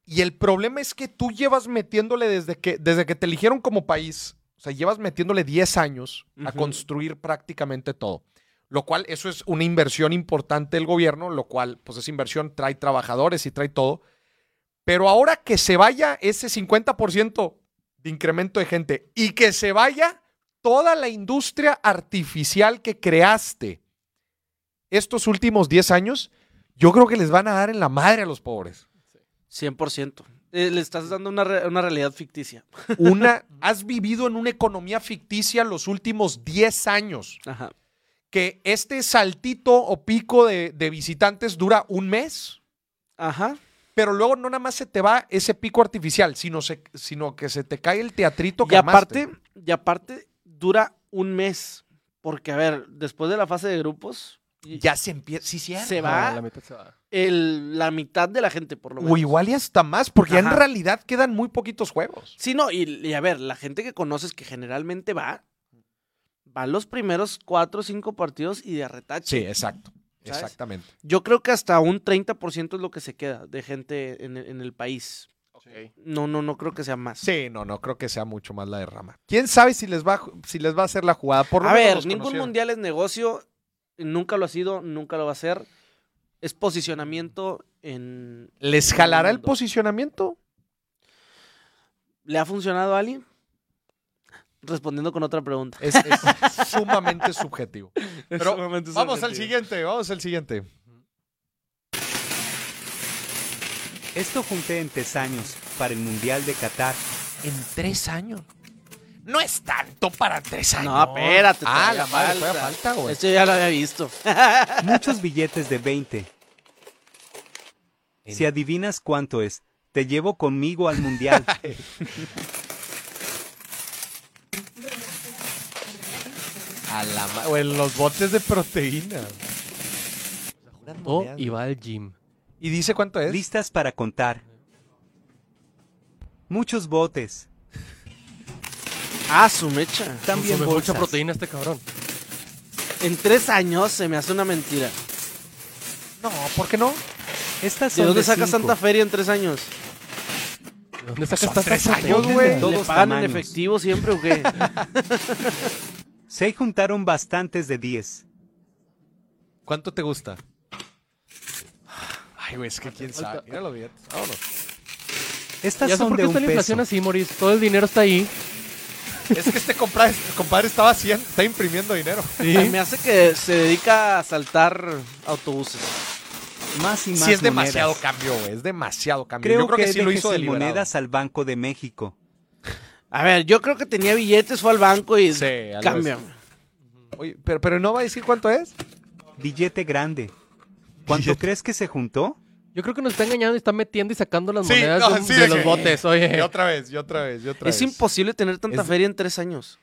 Y el problema es que tú llevas metiéndole desde que, desde que te eligieron como país, o sea, llevas metiéndole 10 años a construir prácticamente todo. Lo cual, eso es una inversión importante del gobierno, lo cual, pues esa inversión trae trabajadores y trae todo. Pero ahora que se vaya ese 50% de incremento de gente y que se vaya toda la industria artificial que creaste estos últimos 10 años, yo creo que les van a dar en la madre a los pobres. 100%. Eh, le estás dando una, re- una realidad ficticia. <laughs> Una, has vivido en una economía ficticia los últimos 10 años, Ajá. que este saltito o pico de, de visitantes dura un mes, Ajá. pero luego no nada más se te va ese pico artificial, sino, se- sino que se te cae el teatrito que Y aparte, y aparte, dura un mes. Porque, a ver, después de la fase de grupos, ya se empieza, sí, cierto. se Ah, va la mitad se va. el- la mitad de la gente, por lo menos. O igual y hasta más, porque ya en realidad quedan muy poquitos juegos. Sí, no, y, y a ver, la gente que conoces que generalmente va, va los primeros cuatro o cinco partidos y de retache. exacto. ¿Sabes? Exactamente. Yo creo que hasta un 30% es lo que se queda de gente en el, en el país. No, no, no creo que sea más. Sí, no, no creo que sea mucho más la derrama. ¿Quién sabe si les va, si les va a hacer la jugada? Por lo a menos ver, ningún conocieron. mundial es negocio, nunca lo ha sido, nunca lo va a ser. Es posicionamiento en... ¿Les jalará el posicionamiento? ¿Le ha funcionado a alguien? Respondiendo con otra pregunta. Es, es <laughs> sumamente subjetivo. Pero vamos al siguiente, vamos al siguiente. Esto junté en tres años para el Mundial de Qatar. En tres años. No es tanto para tres años. No, espérate. Ah, la madre, falta. falta, güey. Esto ya lo había visto. <laughs> Muchos billetes de 20. Si adivinas cuánto es, te llevo conmigo al Mundial. <laughs> A la ma- o en los botes de proteína. O monedas, y va al gym. ¿Y dice cuánto es? Listas para contar. Muchos botes. Ah, su mecha. También Consume mucha bolsas. proteína este cabrón. En tres años se me hace una mentira. No, ¿por qué no? Estas ¿De son dónde de sacas cinco. tanta feria en tres años? ¿De dónde sacas tanta tres años, güey. ¿Le Todos pagan en tamaños. efectivo siempre o qué? <laughs> Se juntaron bastantes de 10. ¿Cuánto te gusta? Ay, güey, es que quién sabe. Los billetes. Vámonos. Estas Ya son por qué de está un la inflación peso. así, Moris. Todo el dinero está ahí. Es que este compadre, compadre estaba haciendo, está imprimiendo dinero. Me hace que se dedica a saltar autobuses. Más y más Sí, es demasiado cambio, güey. Es demasiado cambio. Creo, Yo creo que, que, sí lo hizo deliberado. monedas al Banco de México. A ver, yo creo que tenía billetes, fue al banco y Sí, así. Oye, pero, pero no va a decir cuánto es. Billete grande. ¿Cuánto crees que se juntó? Yo creo que nos está engañando y está metiendo y sacando las Sí, monedas no, de, un- sí, de de los botes. Y Oye, otra vez, y otra vez, y otra Es vez. imposible tener tanta Es- feria en tres años.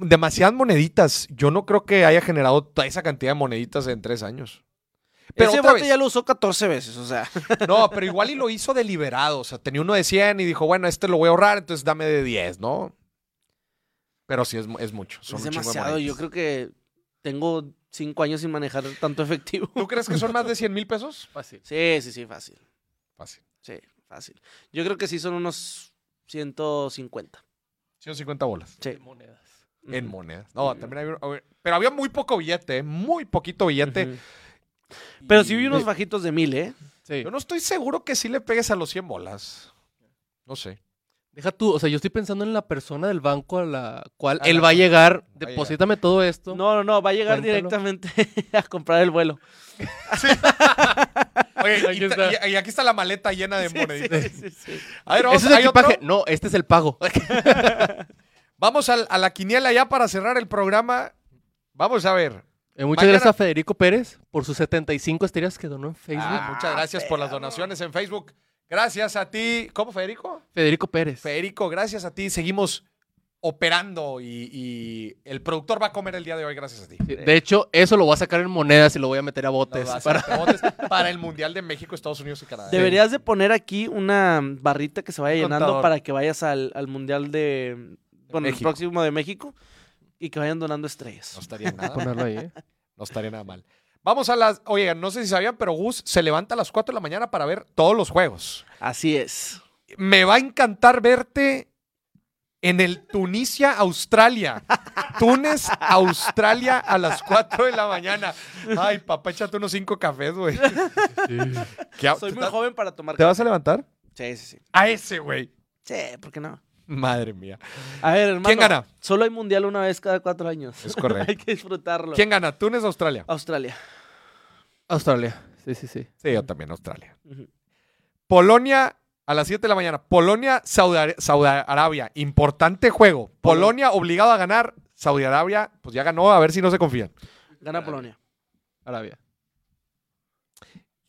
Demasiadas moneditas. Yo no creo que haya generado toda esa cantidad de moneditas en tres años. Pero Ese otra bote vez, ya lo usó 14 veces, o sea. <laughs> no, pero igual y lo hizo deliberado. O sea, tenía uno de 100 y dijo, bueno, este lo voy a ahorrar, entonces dame de 10, ¿no? Pero sí es, mu- es mucho. son es un chingo de demasiado. Yo creo que tengo cinco años sin manejar tanto efectivo. ¿Tú crees que son más de <laughs> 100 mil pesos? fácil. Sí, sí, sí, fácil. Fácil. Sí, fácil. Yo creo que sí son unos 150. 150 bolas. Sí. Monedas. En monedas. No, también había, pero había muy poco billete, ¿eh? muy poquito billete. Pero sí vi unos bajitos de mil, ¿eh? Sí. Yo no estoy seguro que sí le pegues a los 100 bolas. No sé. Deja tú, o sea, yo estoy pensando en la persona del banco a la cual A él la va a llegar, va llegar. deposítame todo esto. No, no, no, va a llegar Cuéntalo. directamente <laughs> a comprar el vuelo. <laughs> Oye, Aquí y, está. y- y aquí está la maleta llena de moneditas. Sí, sí, sí. A ver, vamos, Ese es el equipaje. No, este es el pago. <laughs> Vamos a, la quiniela ya para cerrar el programa. Vamos a ver. Eh, muchas Mañana- gracias a Federico Pérez por sus 75 estrellas que donó en Facebook. Ah, muchas gracias por las donaciones en Facebook. Gracias a ti. ¿Cómo, Federico? Federico Pérez. Federico, gracias a ti. Seguimos operando y, y el productor va a comer el día de hoy gracias a ti. Sí, De hecho, eso lo voy a sacar en monedas y lo voy a meter a botes. A para- hacer botes para el Mundial de México, Estados Unidos y Canadá. Deberías de poner aquí una barrita que se vaya llenando Contador. para que vayas al, al Mundial de... Bueno, el próximo de México y que vayan donando estrellas. No estaría <laughs> nada. ponerlo ahí, ¿eh? No estaría nada mal. Vamos a las. Oye, no sé si sabían, pero Gus se levanta a las 4 de la mañana para ver todos los juegos. Así es. Me va a encantar verte en el Tunisia, Australia. Túnez, Australia a las 4 de la mañana. Ay, papá, échate unos 5 cafés, güey. ¿Qué- Soy ¿Te muy joven para tomar ¿Te vas a levantar? Sí, sí, sí. A ese, güey. Sí, ¿por qué no? Madre mía. A ver, hermano. ¿Quién gana? Solo hay mundial una vez cada cuatro años. Es correcto. <laughs> hay que disfrutarlo. ¿Quién gana? ¿Túnez o Australia? Australia. Australia. Sí, sí, sí. Sí, yo también, Australia. Polonia a las 7 de la mañana. Polonia, Saudi, Saudi Arabia. Importante juego. Polonia obligado a ganar. Saudi Arabia, pues ya ganó, a ver si no se confían. Gana Polonia. Arabia.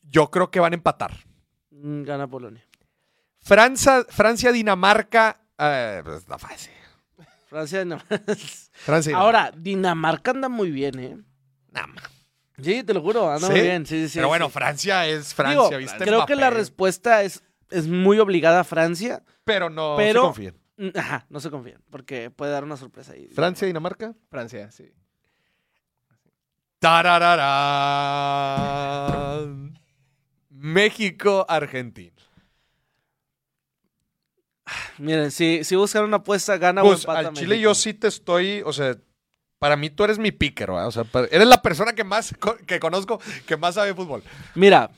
Yo creo que van a empatar. Mm, Gana Polonia. Francia, Francia Dinamarca. Eh, pues está fácil. Francia no. Francia. Ahora, Dinamarca anda muy bien, ¿eh? Nada más. Sí, te lo juro, anda ¿Sí? muy bien. Sí, sí, sí. Pero bueno, sí. Francia es Francia, Digo, ¿viste? creo que la respuesta es, es muy obligada a Francia. Pero no pero- se confíen. Ajá, no se confíen, porque puede dar una sorpresa ahí. Francia Dinamarca. Francia, sí. Tarararán. México Argentina. Miren, si, si buscan una apuesta, gana o Gus, empata al Chile México. yo sí te estoy, o sea, para mí tú eres mi picker, ¿verdad? O sea, eres la persona que más que conozco que más sabe fútbol. Mira,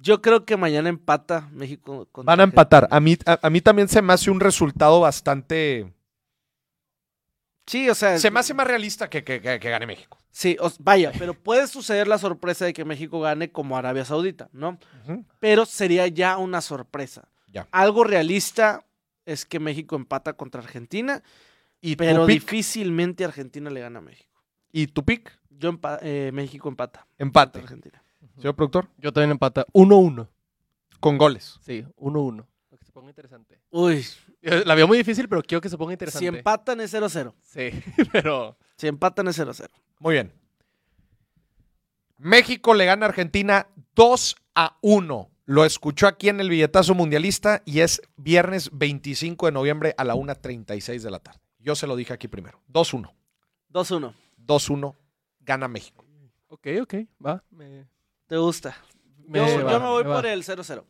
yo creo que mañana empata México. contra Van a empatar. A mí, a, a mí también se me hace un resultado bastante. Sí, o sea, Se me hace más realista que, que- que- que gane México. sí, o- vaya, pero puede suceder la sorpresa de que México gane como Arabia Saudita, ¿no? Pero sería ya una sorpresa. Ya. Algo realista es que México empata contra Argentina, ¿Y pero difícilmente Argentina le gana a México. ¿Y tu pick? Yo empa- eh, México empata Empate. Argentina. Señor productor. Yo también empata 1-1. Con goles. Sí, 1-1. Para que se ponga interesante. Uy, La veo muy difícil, pero quiero que se ponga interesante. si empatan es 0-0. Sí, <laughs> pero... Si empatan es 0-0. Muy bien. México le gana a Argentina 2 a 1. Lo escuchó aquí en el billetazo mundialista y es viernes 25 de noviembre a la 1.36 de la tarde. Yo se lo dije aquí primero. 2-1. 2-1. 2-1. Gana México. Ok, ok, va. Me, ¿Te gusta? me yo, va, yo me voy va. por el 0-0.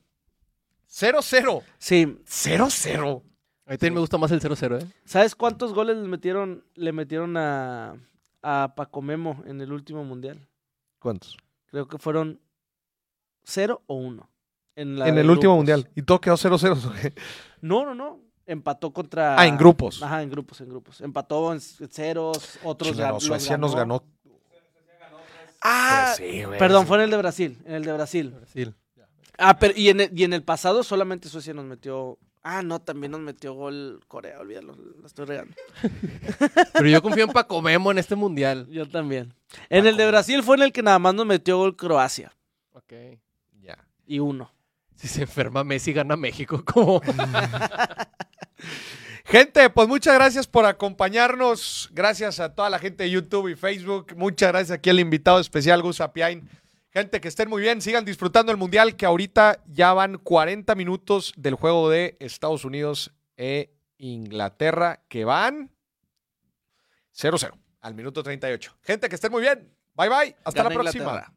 0-0. Sí. 0-0. A mí también me gusta más el 0-0, ¿eh? ¿Sabes cuántos goles le metieron, le metieron a, a Paco Memo en el último mundial? ¿Cuántos? Creo que fueron 0 o 1. En, la En de el último mundial. Y todo quedó 0-0. ¿o qué? No, no, no. Empató contra. Ah, en grupos. Ajá, en grupos, en grupos. Empató en ceros, otros gan- los Suecia nos ganó. Ah, Pues sí, güey. perdón, fue en el de Brasil. En el de Brasil. Brasil. Ah, pero y en el, y en el pasado solamente Suecia nos metió. Ah, no, también nos metió gol Corea, olvídalo, la estoy regando. <laughs> Pero yo confío en Paco Memo en este mundial. Yo también. En el de Brasil fue en el que nada más nos metió gol Croacia. Ok. Ya. Y uno. Si se enferma Messi, gana México. <laughs> Como... Gente, pues muchas gracias por acompañarnos. Gracias a toda la gente de YouTube y Facebook. Muchas gracias aquí al invitado especial, Gus Apiain. Gente, que estén muy bien. Sigan disfrutando el Mundial, que ahorita ya van 40 minutos del juego de Estados Unidos e Inglaterra, que van 0-0 al minuto 38. Gente, que estén muy bien. Bye bye. Hasta Gana la próxima. Inglaterra.